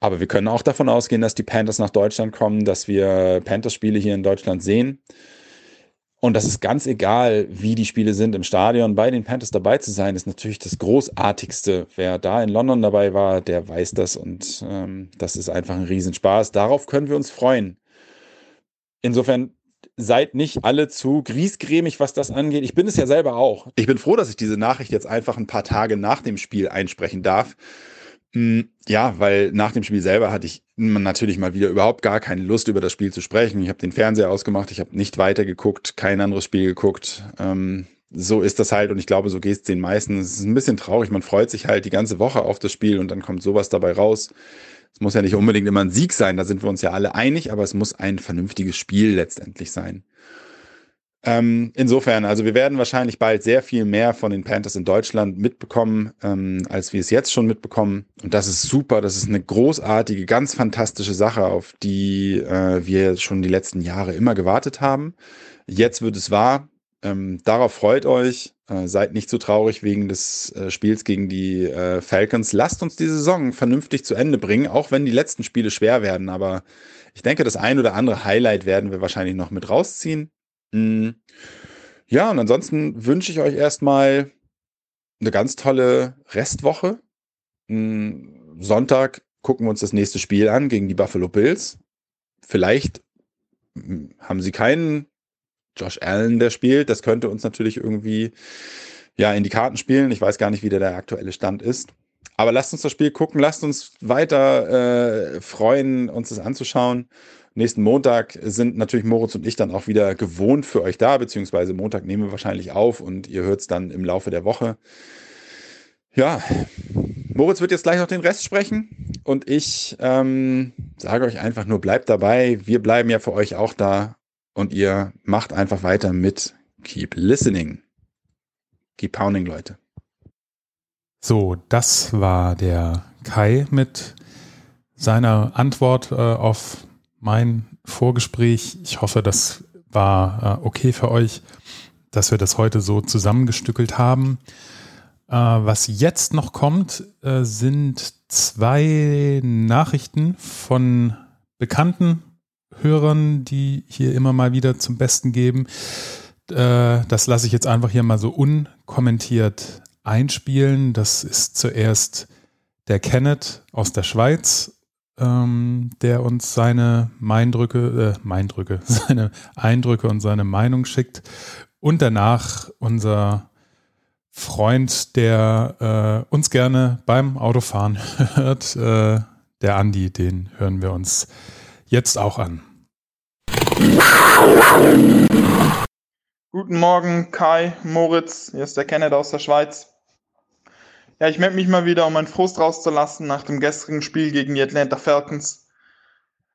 [SPEAKER 3] Aber wir können auch davon ausgehen, dass die Panthers nach Deutschland kommen, dass wir Panthers-Spiele hier in Deutschland sehen. Und das ist ganz egal, wie die Spiele sind im Stadion. Bei den Panthers dabei zu sein, ist natürlich das Großartigste. Wer da in London dabei war, der weiß das. Und ähm, das ist einfach ein Riesenspaß. Darauf können wir uns freuen. Insofern seid nicht alle zu griesgrämig, was das angeht. Ich bin es ja selber auch. Ich bin froh, dass ich diese Nachricht jetzt einfach ein paar Tage nach dem Spiel einsprechen darf. Hm, ja, weil nach dem Spiel selber hatte ich natürlich mal wieder überhaupt gar keine Lust, über das Spiel zu sprechen. Ich habe den Fernseher ausgemacht, ich habe nicht weitergeguckt, kein anderes Spiel geguckt. Ähm, so ist das halt und ich glaube, so geht es den meisten. Es ist ein bisschen traurig, man freut sich halt die ganze Woche auf das Spiel und dann kommt sowas dabei raus. Es muss ja nicht unbedingt immer ein Sieg sein, da sind wir uns ja alle einig, aber es muss ein vernünftiges Spiel letztendlich sein. Ähm, insofern, also wir werden wahrscheinlich bald sehr viel mehr von den Panthers in Deutschland mitbekommen, ähm, als wir es jetzt schon mitbekommen. Und das ist super, das ist eine großartige, ganz fantastische Sache, auf die äh, wir schon die letzten Jahre immer gewartet haben. Jetzt wird es wahr. Ähm, darauf freut euch. Äh, seid nicht so traurig wegen des äh, Spiels gegen die äh, Falcons. Lasst uns die Saison vernünftig zu Ende bringen, auch wenn die letzten Spiele schwer werden. Aber ich denke, das ein oder andere Highlight werden wir wahrscheinlich noch mit rausziehen. Mhm. Ja, und ansonsten wünsche ich euch erstmal eine ganz tolle Restwoche. Mhm. Sonntag gucken wir uns das nächste Spiel an gegen die Buffalo Bills. Vielleicht hm, haben sie keinen Josh Allen, der spielt. Das könnte uns natürlich irgendwie ja in die Karten spielen. Ich weiß gar nicht, wie der, der aktuelle Stand ist. Aber lasst uns das Spiel gucken, lasst uns weiter äh, freuen, uns das anzuschauen. Nächsten Montag sind natürlich Moritz und ich dann auch wieder gewohnt für euch da, beziehungsweise Montag nehmen wir wahrscheinlich auf und ihr hört es dann im Laufe der Woche. Ja, Moritz wird jetzt gleich noch den Rest sprechen und ich ähm, sage euch einfach nur, bleibt dabei. Wir bleiben ja für euch auch da und ihr macht einfach weiter mit Keep Listening. Keep Pounding, Leute.
[SPEAKER 1] So, das war der Kai mit seiner Antwort äh, auf mein Vorgespräch. Ich hoffe, das war äh, okay für euch, dass wir das heute so zusammengestückelt haben. Äh, was jetzt noch kommt, äh, sind zwei Nachrichten von bekannten Hörern, die hier immer mal wieder zum Besten geben. Äh, das lasse ich jetzt einfach hier mal so unkommentiert einspielen. Das ist zuerst der Kenneth aus der Schweiz, ähm, der uns seine Meindrücke, äh, Meindrücke, *laughs* seine Eindrücke und seine Meinung schickt. Und danach unser Freund, der äh, uns gerne beim Autofahren *laughs* hört, äh, der Andi, den hören wir uns jetzt auch an.
[SPEAKER 4] Guten Morgen, Kai, Moritz. Hier ist der Kenneth aus der Schweiz. Ja, ich melde mich mal wieder, um meinen Frust rauszulassen nach dem gestrigen Spiel gegen die Atlanta Falcons.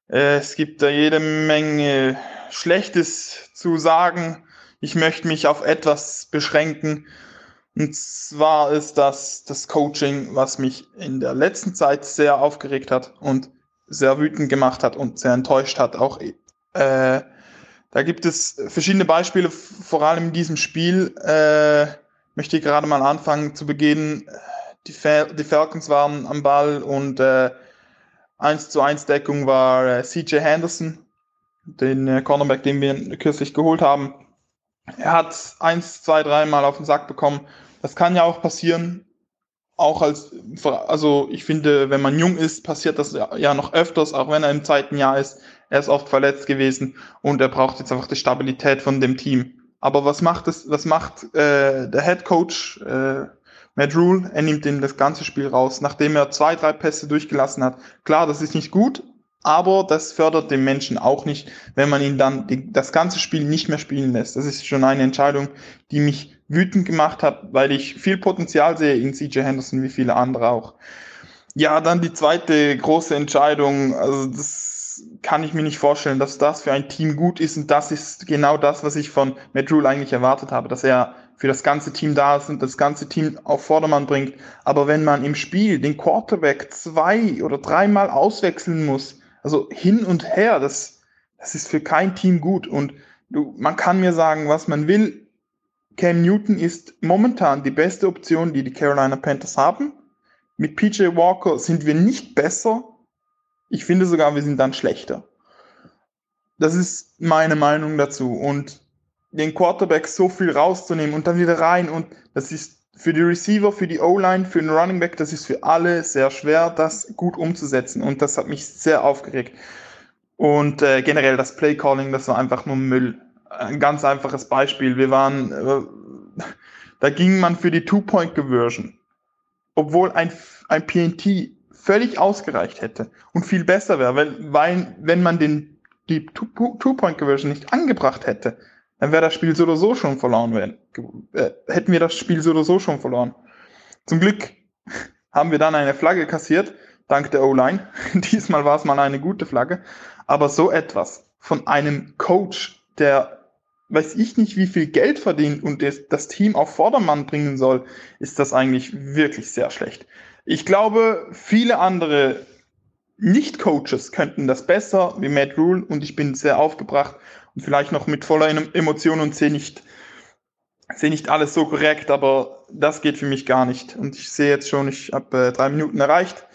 [SPEAKER 4] Äh, es gibt da jede Menge Schlechtes zu sagen. Ich möchte mich auf etwas beschränken. Und zwar ist das das Coaching, was mich in der letzten Zeit sehr aufgeregt hat und sehr wütend gemacht hat und sehr enttäuscht hat. Auch äh, da gibt es verschiedene Beispiele, vor allem in diesem Spiel. Äh, möchte ich gerade mal anfangen zu beginnen. Die, Fal die Falcons waren am Ball und äh, 1 zu 1 Deckung war äh, CJ Henderson, den äh, Cornerback, den wir kürzlich geholt haben. Er hat eins, zwei, dreimal auf den Sack bekommen. Das kann ja auch passieren auch als, also ich finde, wenn man jung ist, passiert das ja noch öfters, auch wenn er im zweiten Jahr ist. Er ist oft verletzt gewesen und er braucht jetzt einfach die Stabilität von dem Team. Aber was macht es, was macht äh, der Head Coach äh, Matt Rule? Er nimmt ihm das ganze Spiel raus, nachdem er zwei, drei Pässe durchgelassen hat. Klar, das ist nicht gut, aber das fördert den Menschen auch nicht, wenn man ihn dann die, das ganze Spiel nicht mehr spielen lässt. Das ist schon eine Entscheidung, die mich wütend gemacht hat, weil ich viel Potenzial sehe in CJ Henderson, wie viele andere auch. Ja, dann die zweite große Entscheidung, also das kann ich mir nicht vorstellen, dass das für ein Team gut ist und das ist genau das, was ich von Matt Rule eigentlich erwartet habe, dass er für das ganze Team da ist und das ganze Team auf Vordermann bringt. Aber wenn man im Spiel den Quarterback zwei oder dreimal auswechseln muss, also hin und her, das, das ist für kein Team gut und du, man kann mir sagen, was man will. Cam Newton ist momentan die beste Option, die die Carolina Panthers haben. Mit PJ Walker sind wir nicht besser. Ich finde sogar, wir sind dann schlechter. Das ist meine Meinung dazu. Und den Quarterback so viel rauszunehmen und dann wieder rein und das ist für die Receiver, für die O-Line, für den Running Back, das ist für alle sehr schwer, das gut umzusetzen und das hat mich sehr aufgeregt. Und äh, generell das Play Calling, das war einfach nur Müll. Ein ganz einfaches Beispiel. Wir waren, äh, da ging man für die Two-Point-Conversion, obwohl ein, ein PNT völlig ausgereicht hätte und viel besser wäre, weil, weil wenn man den, die Two-Point-Conversion nicht angebracht hätte, dann wäre das Spiel so oder so schon verloren werden. Äh, hätten wir das Spiel so oder so schon verloren. Zum Glück haben wir dann eine Flagge kassiert, dank der O-Line. *laughs* Diesmal war es mal eine gute Flagge. Aber so etwas von einem Coach, der weiß ich nicht, wie viel Geld verdient und das Team auf Vordermann bringen soll, ist das eigentlich wirklich sehr schlecht. Ich glaube, viele andere Nicht-Coaches könnten das besser wie Matt Rule und ich bin sehr aufgebracht und vielleicht noch mit voller Emotion und sehe nicht, sehe nicht alles so korrekt, aber das geht für mich gar nicht. Und ich sehe jetzt schon, ich habe äh, drei Minuten erreicht.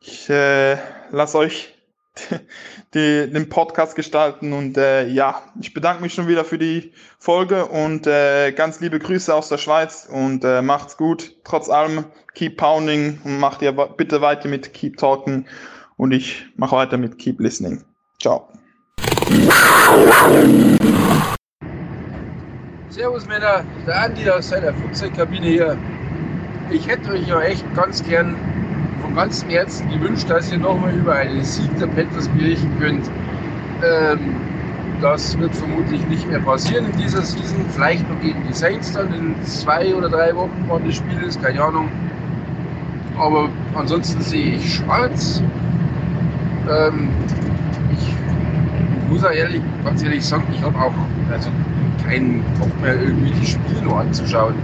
[SPEAKER 4] Ich äh, lasse euch *laughs* die, den Podcast gestalten und äh, ja, ich bedanke mich schon wieder für die Folge und äh, ganz liebe Grüße aus der Schweiz und äh, macht's gut. Trotz allem, keep pounding und macht ihr bitte weiter mit Keep Talking und ich mache weiter mit Keep Listening. Ciao.
[SPEAKER 5] Servus Männer, der Andi aus seiner Flugzeugkabine hier. Ich hätte euch ja echt ganz gern ganzem Herzen gewünscht, dass ihr nochmal über einen Sieg der Panthers berichten könnt. Ähm, das wird vermutlich nicht mehr passieren in dieser Season. Vielleicht noch gegen die Saints dann in zwei oder drei Wochen, wann das Spiel ist, keine Ahnung. Aber ansonsten sehe ich schwarz. Ähm, muss auch ehrlich, ganz ehrlich sagen, ich habe auch also keinen Bock mehr, irgendwie die Spiele nur anzuschauen.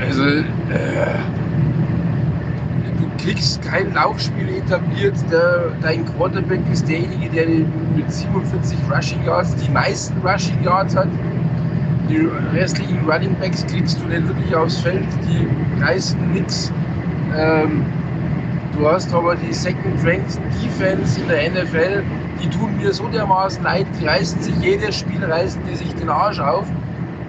[SPEAKER 5] Also, äh, du kriegst kein Laufspiel etabliert. Der, dein Quarterback ist derjenige, der mit 47 Rushing Yards die meisten Rushing Yards hat. Die restlichen Running Backs kriegst du nicht wirklich aufs Feld, die reißen nichts. Ähm, du hast aber die Second Ranked Defense in der NFL die tun mir so dermaßen leid, die reißen sich jedes Spiel, reißen die sich den Arsch auf.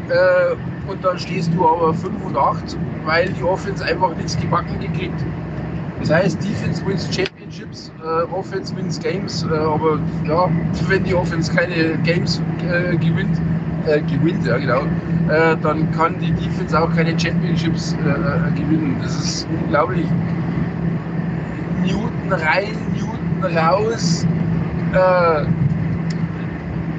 [SPEAKER 5] Äh, und dann stehst du aber 5 und 8, weil die Offense einfach nichts gebacken gekriegt. Das heißt, Defense wins Championships, äh, Offense wins Games, äh, aber ja, wenn die Offense keine Games äh, gewinnt, äh, gewinnt, ja genau, äh, dann kann die Defense auch keine Championships gewinnen. Das ist unglaublich. Newton rein, Newton raus, äh,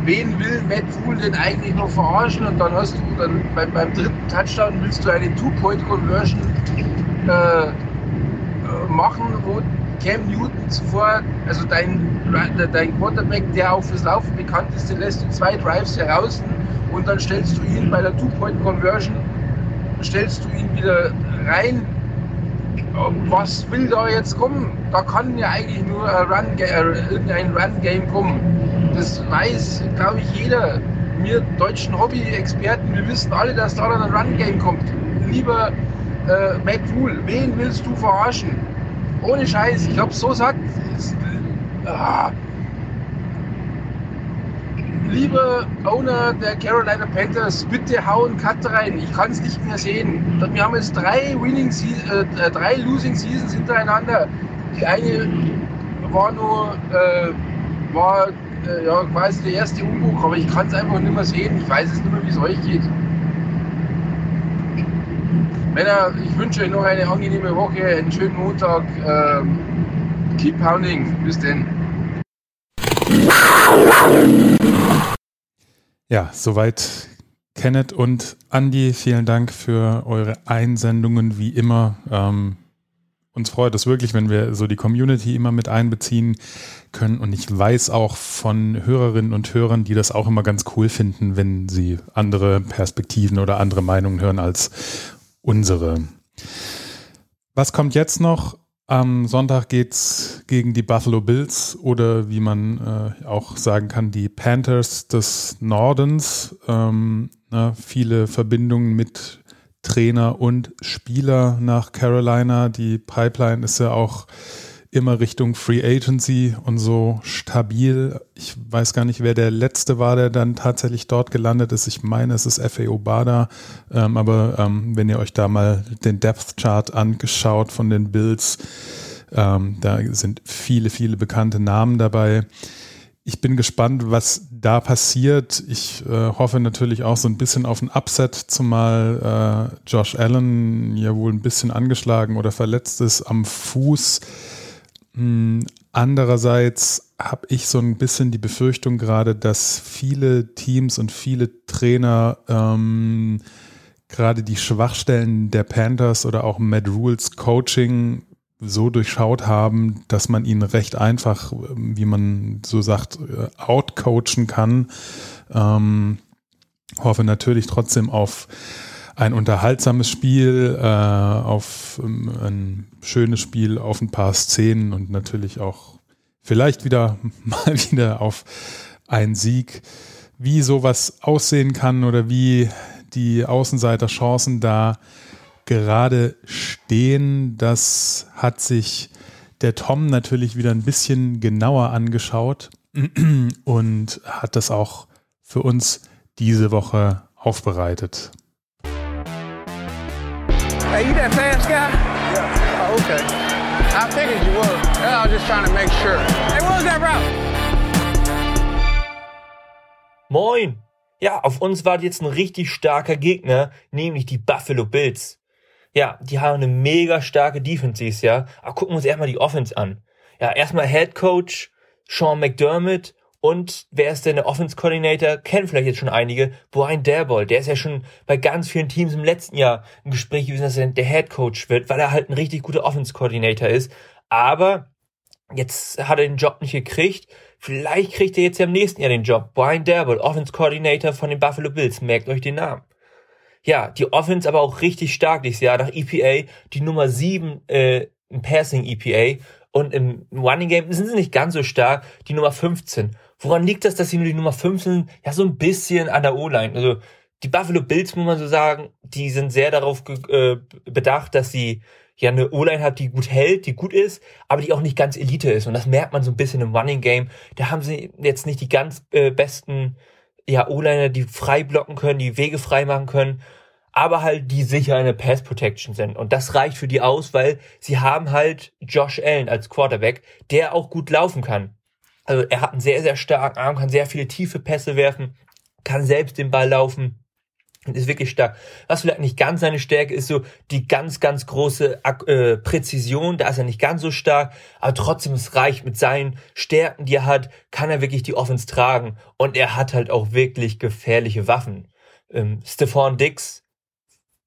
[SPEAKER 5] wen will Matt Fool denn eigentlich noch verarschen? Und dann hast du dann beim, beim dritten Touchdown willst du eine Two-Point-Conversion äh, machen, wo Cam Newton zuvor, also dein, dein Quarterback, der auch fürs Laufen bekannt ist, den lässt du zwei Drives heraus und dann stellst du ihn bei der Two-Point-Conversion, stellst du ihn wieder rein, was will da jetzt kommen? Da kann ja eigentlich nur ein Run, äh, irgendein Run-Game kommen. Das weiß, glaube ich, jeder. Wir deutschen Hobby-Experten, wir wissen alle, dass da dann ein Run-Game kommt. Lieber äh, Matt Rule, wen willst du verarschen? Ohne Scheiß, ich habe so satt. Ist, ah, liebe Owner der Carolina Panthers, bitte hauen Cut rein. Ich kann es nicht mehr sehen. Wir haben jetzt drei, Winning äh, äh, drei Losing Seasons hintereinander. Die eine war nur äh, war äh, ja, quasi der erste Umbruch, aber ich kann es einfach nicht mehr sehen. Ich weiß es nicht mehr, wie es euch geht. Männer, ich wünsche euch noch eine angenehme Woche, einen schönen Montag. Ähm, keep pounding. Bis denn.
[SPEAKER 1] Ja, soweit Kenneth und Andy. Vielen Dank für eure Einsendungen, wie immer. Ähm, uns freut es wirklich, wenn wir so die Community immer mit einbeziehen können. Und ich weiß auch von Hörerinnen und Hörern, die das auch immer ganz cool finden, wenn sie andere Perspektiven oder andere Meinungen hören als unsere. Was kommt jetzt noch? Am Sonntag geht's gegen die Buffalo Bills oder wie man äh, auch sagen kann, die Panthers des Nordens. Ähm, na, viele Verbindungen mit Trainer und Spieler nach Carolina. Die Pipeline ist ja auch immer Richtung Free Agency und so stabil. Ich weiß gar nicht, wer der letzte war, der dann tatsächlich dort gelandet ist. Ich meine, es ist FAO Bada. Ähm, aber ähm, wenn ihr euch da mal den Depth Chart angeschaut von den Bills, ähm, da sind viele, viele bekannte Namen dabei. Ich bin gespannt, was da passiert. Ich äh, hoffe natürlich auch so ein bisschen auf ein Upset, zumal äh, Josh Allen ja wohl ein bisschen angeschlagen oder verletzt ist am Fuß. Hm, andererseits habe ich so ein bisschen die Befürchtung gerade, dass viele Teams und viele Trainer ähm, gerade die Schwachstellen der Panthers oder auch Matt Rules Coaching so durchschaut haben, dass man ihn recht einfach, wie man so sagt, äh, outcoachen kann. Ähm, hoffe natürlich trotzdem auf ein unterhaltsames Spiel, äh, auf ähm, ein schönes Spiel, auf ein paar Szenen und natürlich auch vielleicht wieder *laughs* mal wieder auf einen Sieg. Wie sowas aussehen kann oder wie die Außenseiterchancen da gerade stehen, das hat sich der Tom natürlich wieder ein bisschen genauer angeschaut und hat das auch für uns diese Woche aufbereitet.
[SPEAKER 6] Hey, you that fast guy? Yeah. Oh, okay. I figured you were. I was just trying to make sure. Hey, what was that route?
[SPEAKER 7] Moin! Ja, auf uns wartet jetzt ein richtig starker Gegner, nämlich die Buffalo Bills. Ja, die haben eine mega starke Defense dieses Jahr. Aber gucken wir uns erstmal die Offense an. Ja, erstmal Head Coach Sean McDermott und wer ist denn der Offense Coordinator? Kennen vielleicht jetzt schon einige. Brian Daboll, der ist ja schon bei ganz vielen Teams im letzten Jahr im Gespräch gewesen, dass er der Head Coach wird, weil er halt ein richtig guter Offense Coordinator ist. Aber jetzt hat er den Job nicht gekriegt. Vielleicht kriegt er jetzt ja im nächsten Jahr den Job. Brian Daboll, Offense Coordinator von den Buffalo Bills. Merkt euch den Namen. Ja, die Offense aber auch richtig stark dieses Jahr nach EPA, die Nummer 7 äh, im Passing EPA und im Running Game sind sie nicht ganz so stark, die Nummer 15. Woran liegt das, dass sie nur die Nummer 5 sind? Ja, so ein bisschen an der O-Line. Also die Buffalo Bills, muss man so sagen, die sind sehr darauf äh, bedacht, dass sie ja eine O-Line hat, die gut hält, die gut ist, aber die auch nicht ganz Elite ist. Und das merkt man so ein bisschen im Running Game. Da haben sie jetzt nicht die ganz äh, besten ja, O-Liner, die frei blocken können, die Wege frei machen können, aber halt die sicher eine Pass Protection sind. Und das reicht für die aus, weil sie haben halt Josh Allen als Quarterback, der auch gut laufen kann. Also er hat einen sehr, sehr starken Arm, kann sehr viele tiefe Pässe werfen, kann selbst den Ball laufen und ist wirklich stark. Was vielleicht nicht ganz seine Stärke ist, so die ganz, ganz große äh, Präzision, da ist er nicht ganz so stark, aber trotzdem es reicht mit seinen Stärken, die er hat, kann er wirklich die Offense tragen und er hat halt auch wirklich gefährliche Waffen. Ähm, Stephon Dix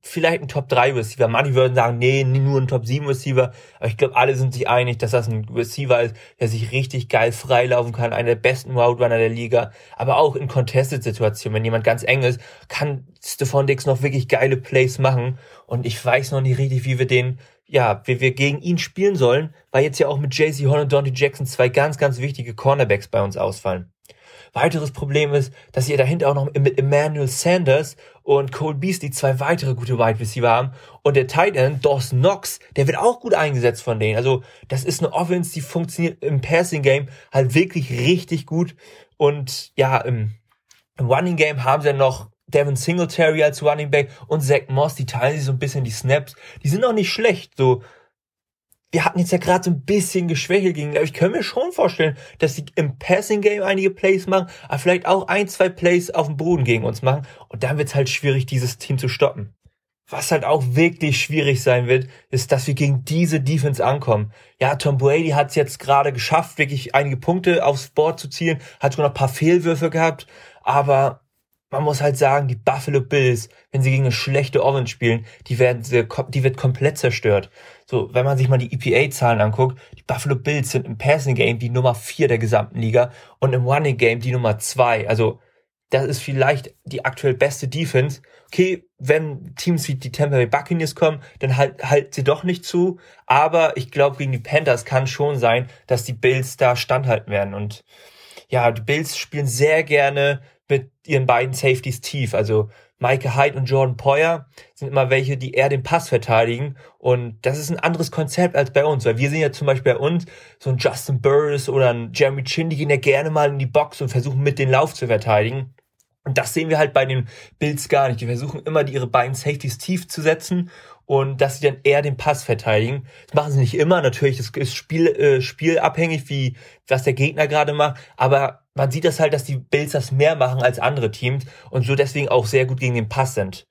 [SPEAKER 7] vielleicht ein Top 3 Receiver. Manche würden sagen, nee, nur ein Top 7 Receiver. Aber ich glaube, alle sind sich einig, dass das ein Receiver ist, der sich richtig geil freilaufen kann. Einer der besten Route der Liga. Aber auch in Contested-Situationen, wenn jemand ganz eng ist, kann Stephon Dix noch wirklich geile Plays machen. Und ich weiß noch nicht richtig, wie wir den, ja, wie wir gegen ihn spielen sollen, weil jetzt ja auch mit JC Horn und Dante Jackson zwei ganz, ganz wichtige Cornerbacks bei uns ausfallen. Weiteres Problem ist, dass ihr dahinter auch noch mit Emmanuel Sanders und Cole Beasley zwei weitere gute Wide Receiver haben. Und der Tight End, Dawson Knox, der wird auch gut eingesetzt von denen. Also das ist eine Offense, die funktioniert im Passing Game halt wirklich richtig gut. Und ja, im, im Running Game haben sie dann noch Devin Singletary als Running Back und Zach Moss, die teilen sich so ein bisschen die Snaps. Die sind auch nicht schlecht. So wir hatten jetzt ja gerade so ein bisschen geschwächelt gegen, aber ich kann mir schon vorstellen, dass sie im Passing Game einige Plays machen, aber vielleicht auch ein, zwei Plays auf dem Boden gegen uns machen und dann wird es halt schwierig, dieses Team zu stoppen. Was halt auch wirklich schwierig sein wird, ist, dass wir gegen diese Defense ankommen. Ja, Tom Brady hat es jetzt gerade geschafft, wirklich einige Punkte aufs Board zu zielen, hat sogar noch ein paar Fehlwürfe gehabt, aber man muss halt sagen, die Buffalo Bills, wenn sie gegen eine schlechte Offense spielen, die werden, die wird komplett zerstört. So, wenn man sich mal die EPA-Zahlen anguckt, die Buffalo Bills sind im Passing Game die Nummer vier der gesamten Liga und im Running Game die Nummer zwei. Also, das ist vielleicht die aktuell beste Defense. Okay, wenn Teams wie die Tampa Bay Buccaneers kommen, dann halt, halt sie doch nicht zu. Aber ich glaube, gegen die Panthers kann schon sein, dass die Bills da standhalten werden. Und ja, die Bills spielen sehr gerne mit ihren beiden Safeties tief. Also Mike Hyde und Jordan Poyer sind immer welche, die eher den Pass verteidigen. Und das ist ein anderes Konzept als bei uns, weil wir sehen ja zum Beispiel bei uns so ein Justin Burris oder ein Jeremy Chin, die gehen ja gerne mal in die Box und versuchen mit den Lauf zu verteidigen. Und das sehen wir halt bei den Bills gar nicht. Die versuchen immer, ihre beiden Safeties tief zu setzen und dass sie dann eher den Pass verteidigen. Das machen sie nicht immer. Natürlich, das ist Spiel, äh, spielabhängig, wie was der Gegner gerade macht. Aber man sieht das halt, dass die Bills das mehr machen als andere Teams und so deswegen auch sehr gut gegen den Pass sind.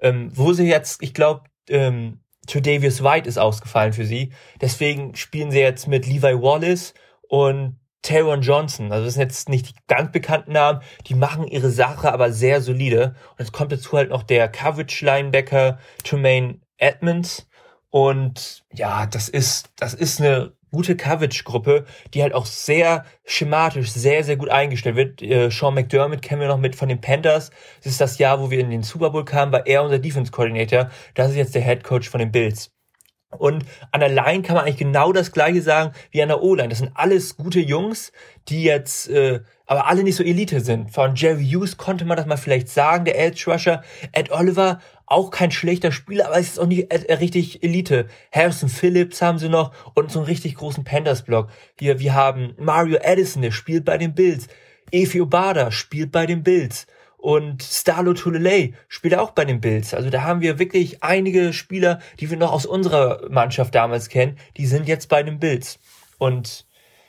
[SPEAKER 7] Ähm, wo sie jetzt, ich glaube, ähm, Davis White ist ausgefallen für sie. Deswegen spielen sie jetzt mit Levi Wallace und Taron Johnson. Also das sind jetzt nicht die ganz bekannten Namen. Die machen ihre Sache aber sehr solide. Und es kommt dazu halt noch der Coverage Linebacker Tremaine Edmonds. Und ja, das ist, das ist eine gute Coverage-Gruppe, die halt auch sehr schematisch, sehr, sehr gut eingestellt wird. Äh, Sean McDermott kennen wir noch mit von den Panthers. Das ist das Jahr, wo wir in den Super Bowl kamen, war er unser Defense-Coordinator. Das ist jetzt der Head Coach von den Bills. Und an der Line kann man eigentlich genau das gleiche sagen wie an der O-Line. Das sind alles gute Jungs, die jetzt äh, aber alle nicht so Elite sind. Von Jerry Hughes konnte man das mal vielleicht sagen, der Edge Rusher. Ed Oliver, auch kein schlechter Spieler, aber es ist auch nicht äh, richtig Elite. Harrison Phillips haben sie noch und so einen richtig großen Panthers-Block. Hier, wir haben Mario Addison, der spielt bei den Bills. Efi Obada spielt bei den Bills. Und Starlo Tulele spielt auch bei den Bills. Also da haben wir wirklich einige Spieler, die wir noch aus unserer Mannschaft damals kennen, die sind jetzt bei den Bills. Und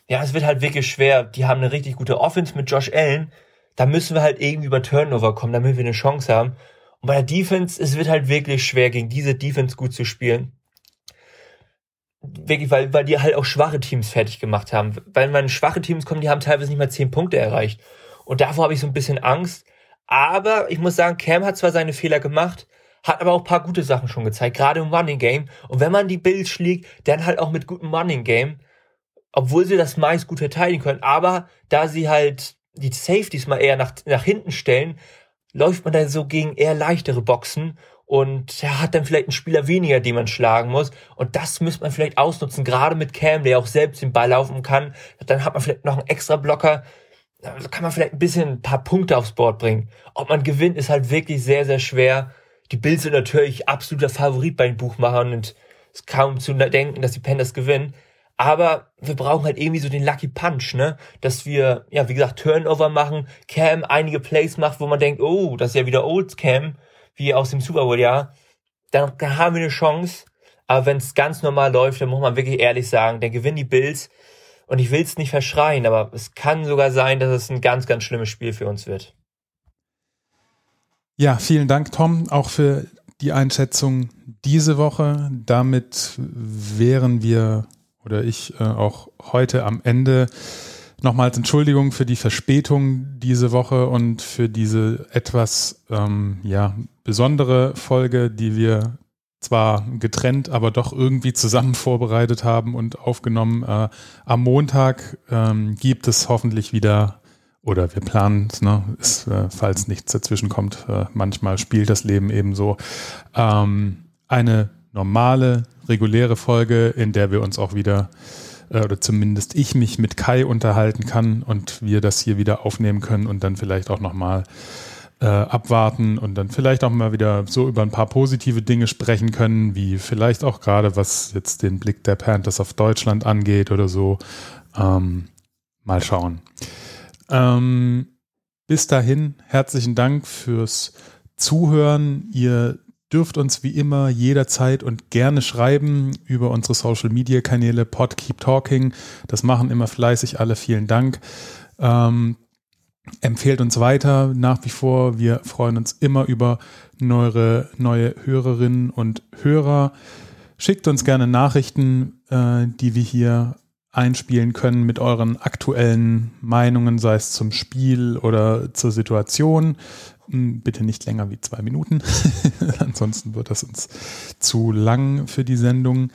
[SPEAKER 7] ja, es wird halt wirklich schwer. Die haben eine richtig gute Offense mit Josh Allen. Da müssen wir halt irgendwie über Turnover kommen, damit wir eine Chance haben. Und bei der Defense, es wird halt wirklich schwer, gegen diese Defense gut zu spielen. Wirklich, weil, weil die halt auch schwache Teams fertig gemacht haben. Weil wenn schwache Teams kommen, die haben teilweise nicht mal zehn Punkte erreicht. Und davor habe ich so ein bisschen Angst, aber ich muss sagen, Cam hat zwar seine Fehler gemacht, hat aber auch paar gute Sachen schon gezeigt, gerade im Running Game. Und wenn man die Bills schlägt, dann halt auch mit gutem Running Game, obwohl sie das meist gut verteidigen können. Aber da sie halt die Safeties mal eher nach, nach hinten stellen, läuft man dann so gegen eher leichtere Boxen und er hat dann vielleicht einen Spieler weniger, den man schlagen muss. Und das müsste man vielleicht ausnutzen, gerade mit Cam, der auch selbst den Ball laufen kann. Dann hat man vielleicht noch einen extra Blocker, da kann man vielleicht ein bisschen ein paar Punkte aufs Board bringen. Ob man gewinnt, ist halt wirklich sehr, sehr schwer. Die Bills sind natürlich absoluter Favorit bei den Buchmachern und es ist kaum zu denken, dass die Panthers gewinnen. Aber wir brauchen halt irgendwie so den Lucky Punch, ne? Dass wir, ja, wie gesagt, Turnover machen, Cam einige Plays macht, wo man denkt, oh, das ist ja wieder Old Cam, wie aus dem Super Bowl, ja. Dann, dann haben wir eine Chance. Aber wenn es ganz normal läuft, dann muss man wirklich ehrlich sagen, dann gewinnen die Bills. Und ich will es nicht verschreien, aber es kann sogar sein, dass es ein ganz, ganz schlimmes Spiel für uns wird.
[SPEAKER 1] Ja, vielen Dank, Tom, auch für die Einschätzung diese Woche. Damit wären wir oder ich äh, auch heute am Ende. Nochmals Entschuldigung für die Verspätung diese Woche und für diese etwas ähm, ja, besondere Folge, die wir zwar getrennt, aber doch irgendwie zusammen *laughs* vorbereitet haben und aufgenommen. Äh, am Montag ähm, gibt es hoffentlich wieder, oder wir planen es, ne, äh, falls nichts dazwischen kommt, äh, manchmal spielt das Leben eben so, ähm, eine normale, reguläre Folge, in der wir uns auch wieder äh, oder zumindest ich mich mit Kai unterhalten kann und wir das hier wieder aufnehmen können und dann vielleicht auch nochmal äh, abwarten und dann vielleicht auch mal wieder so über ein paar positive Dinge sprechen können, wie vielleicht auch gerade was jetzt den Blick der Panthers auf Deutschland angeht oder so. Ähm, mal schauen. Ähm, bis dahin, herzlichen Dank fürs Zuhören. Ihr dürft uns wie immer jederzeit und gerne schreiben über unsere Social Media Kanäle Pod Keep Talking. Das machen immer fleißig alle. Vielen Dank. Ähm, Empfehlt uns weiter nach wie vor. Wir freuen uns immer über neue, neue Hörerinnen und Hörer. Schickt uns gerne Nachrichten, äh, die wir hier einspielen können mit euren aktuellen Meinungen, sei es zum Spiel oder zur Situation. Bitte nicht länger wie zwei Minuten, *laughs* ansonsten wird das uns zu lang für die Sendung.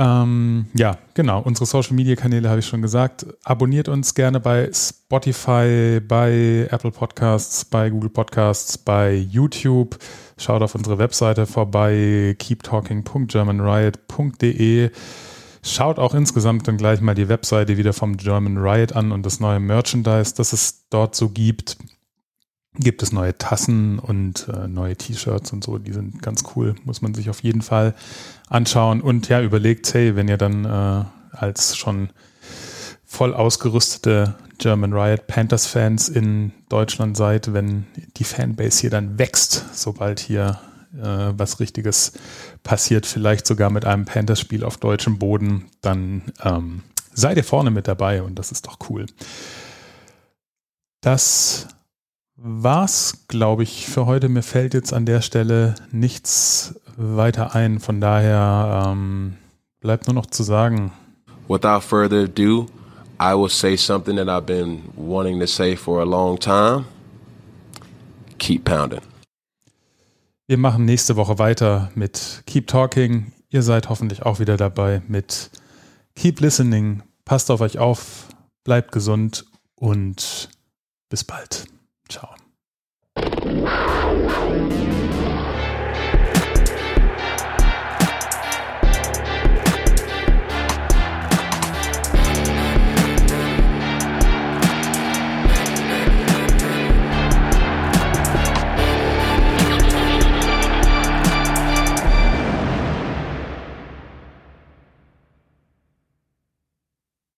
[SPEAKER 1] Ähm, ja, genau. Unsere Social Media Kanäle habe ich schon gesagt. Abonniert uns gerne bei Spotify, bei Apple Podcasts, bei Google Podcasts, bei YouTube. Schaut auf unsere Webseite vorbei, keeptalking.germanriot.de. Schaut auch insgesamt dann gleich mal die Webseite wieder vom German Riot an und das neue Merchandise, das es dort so gibt. Gibt es neue Tassen und äh, neue T-Shirts und so, die sind ganz cool, muss man sich auf jeden Fall anschauen. Und ja, überlegt, hey, wenn ihr dann äh, als schon voll ausgerüstete German Riot Panthers Fans in Deutschland seid, wenn die Fanbase hier dann wächst, sobald hier äh, was Richtiges passiert, vielleicht sogar mit einem Panthers-Spiel auf deutschem Boden, dann ähm, seid ihr vorne mit dabei und das ist doch cool. Das war's, glaube ich, für heute. Mir fällt jetzt an der Stelle nichts weiter ein. Von daher ähm, bleibt nur noch zu sagen.
[SPEAKER 8] Without further ado, I will say something that I've been wanting to say for a long time. Keep pounding.
[SPEAKER 1] Wir machen nächste Woche weiter mit Keep Talking. Ihr seid hoffentlich auch wieder dabei mit Keep Listening. Passt auf euch auf, bleibt gesund und bis bald. Ciao.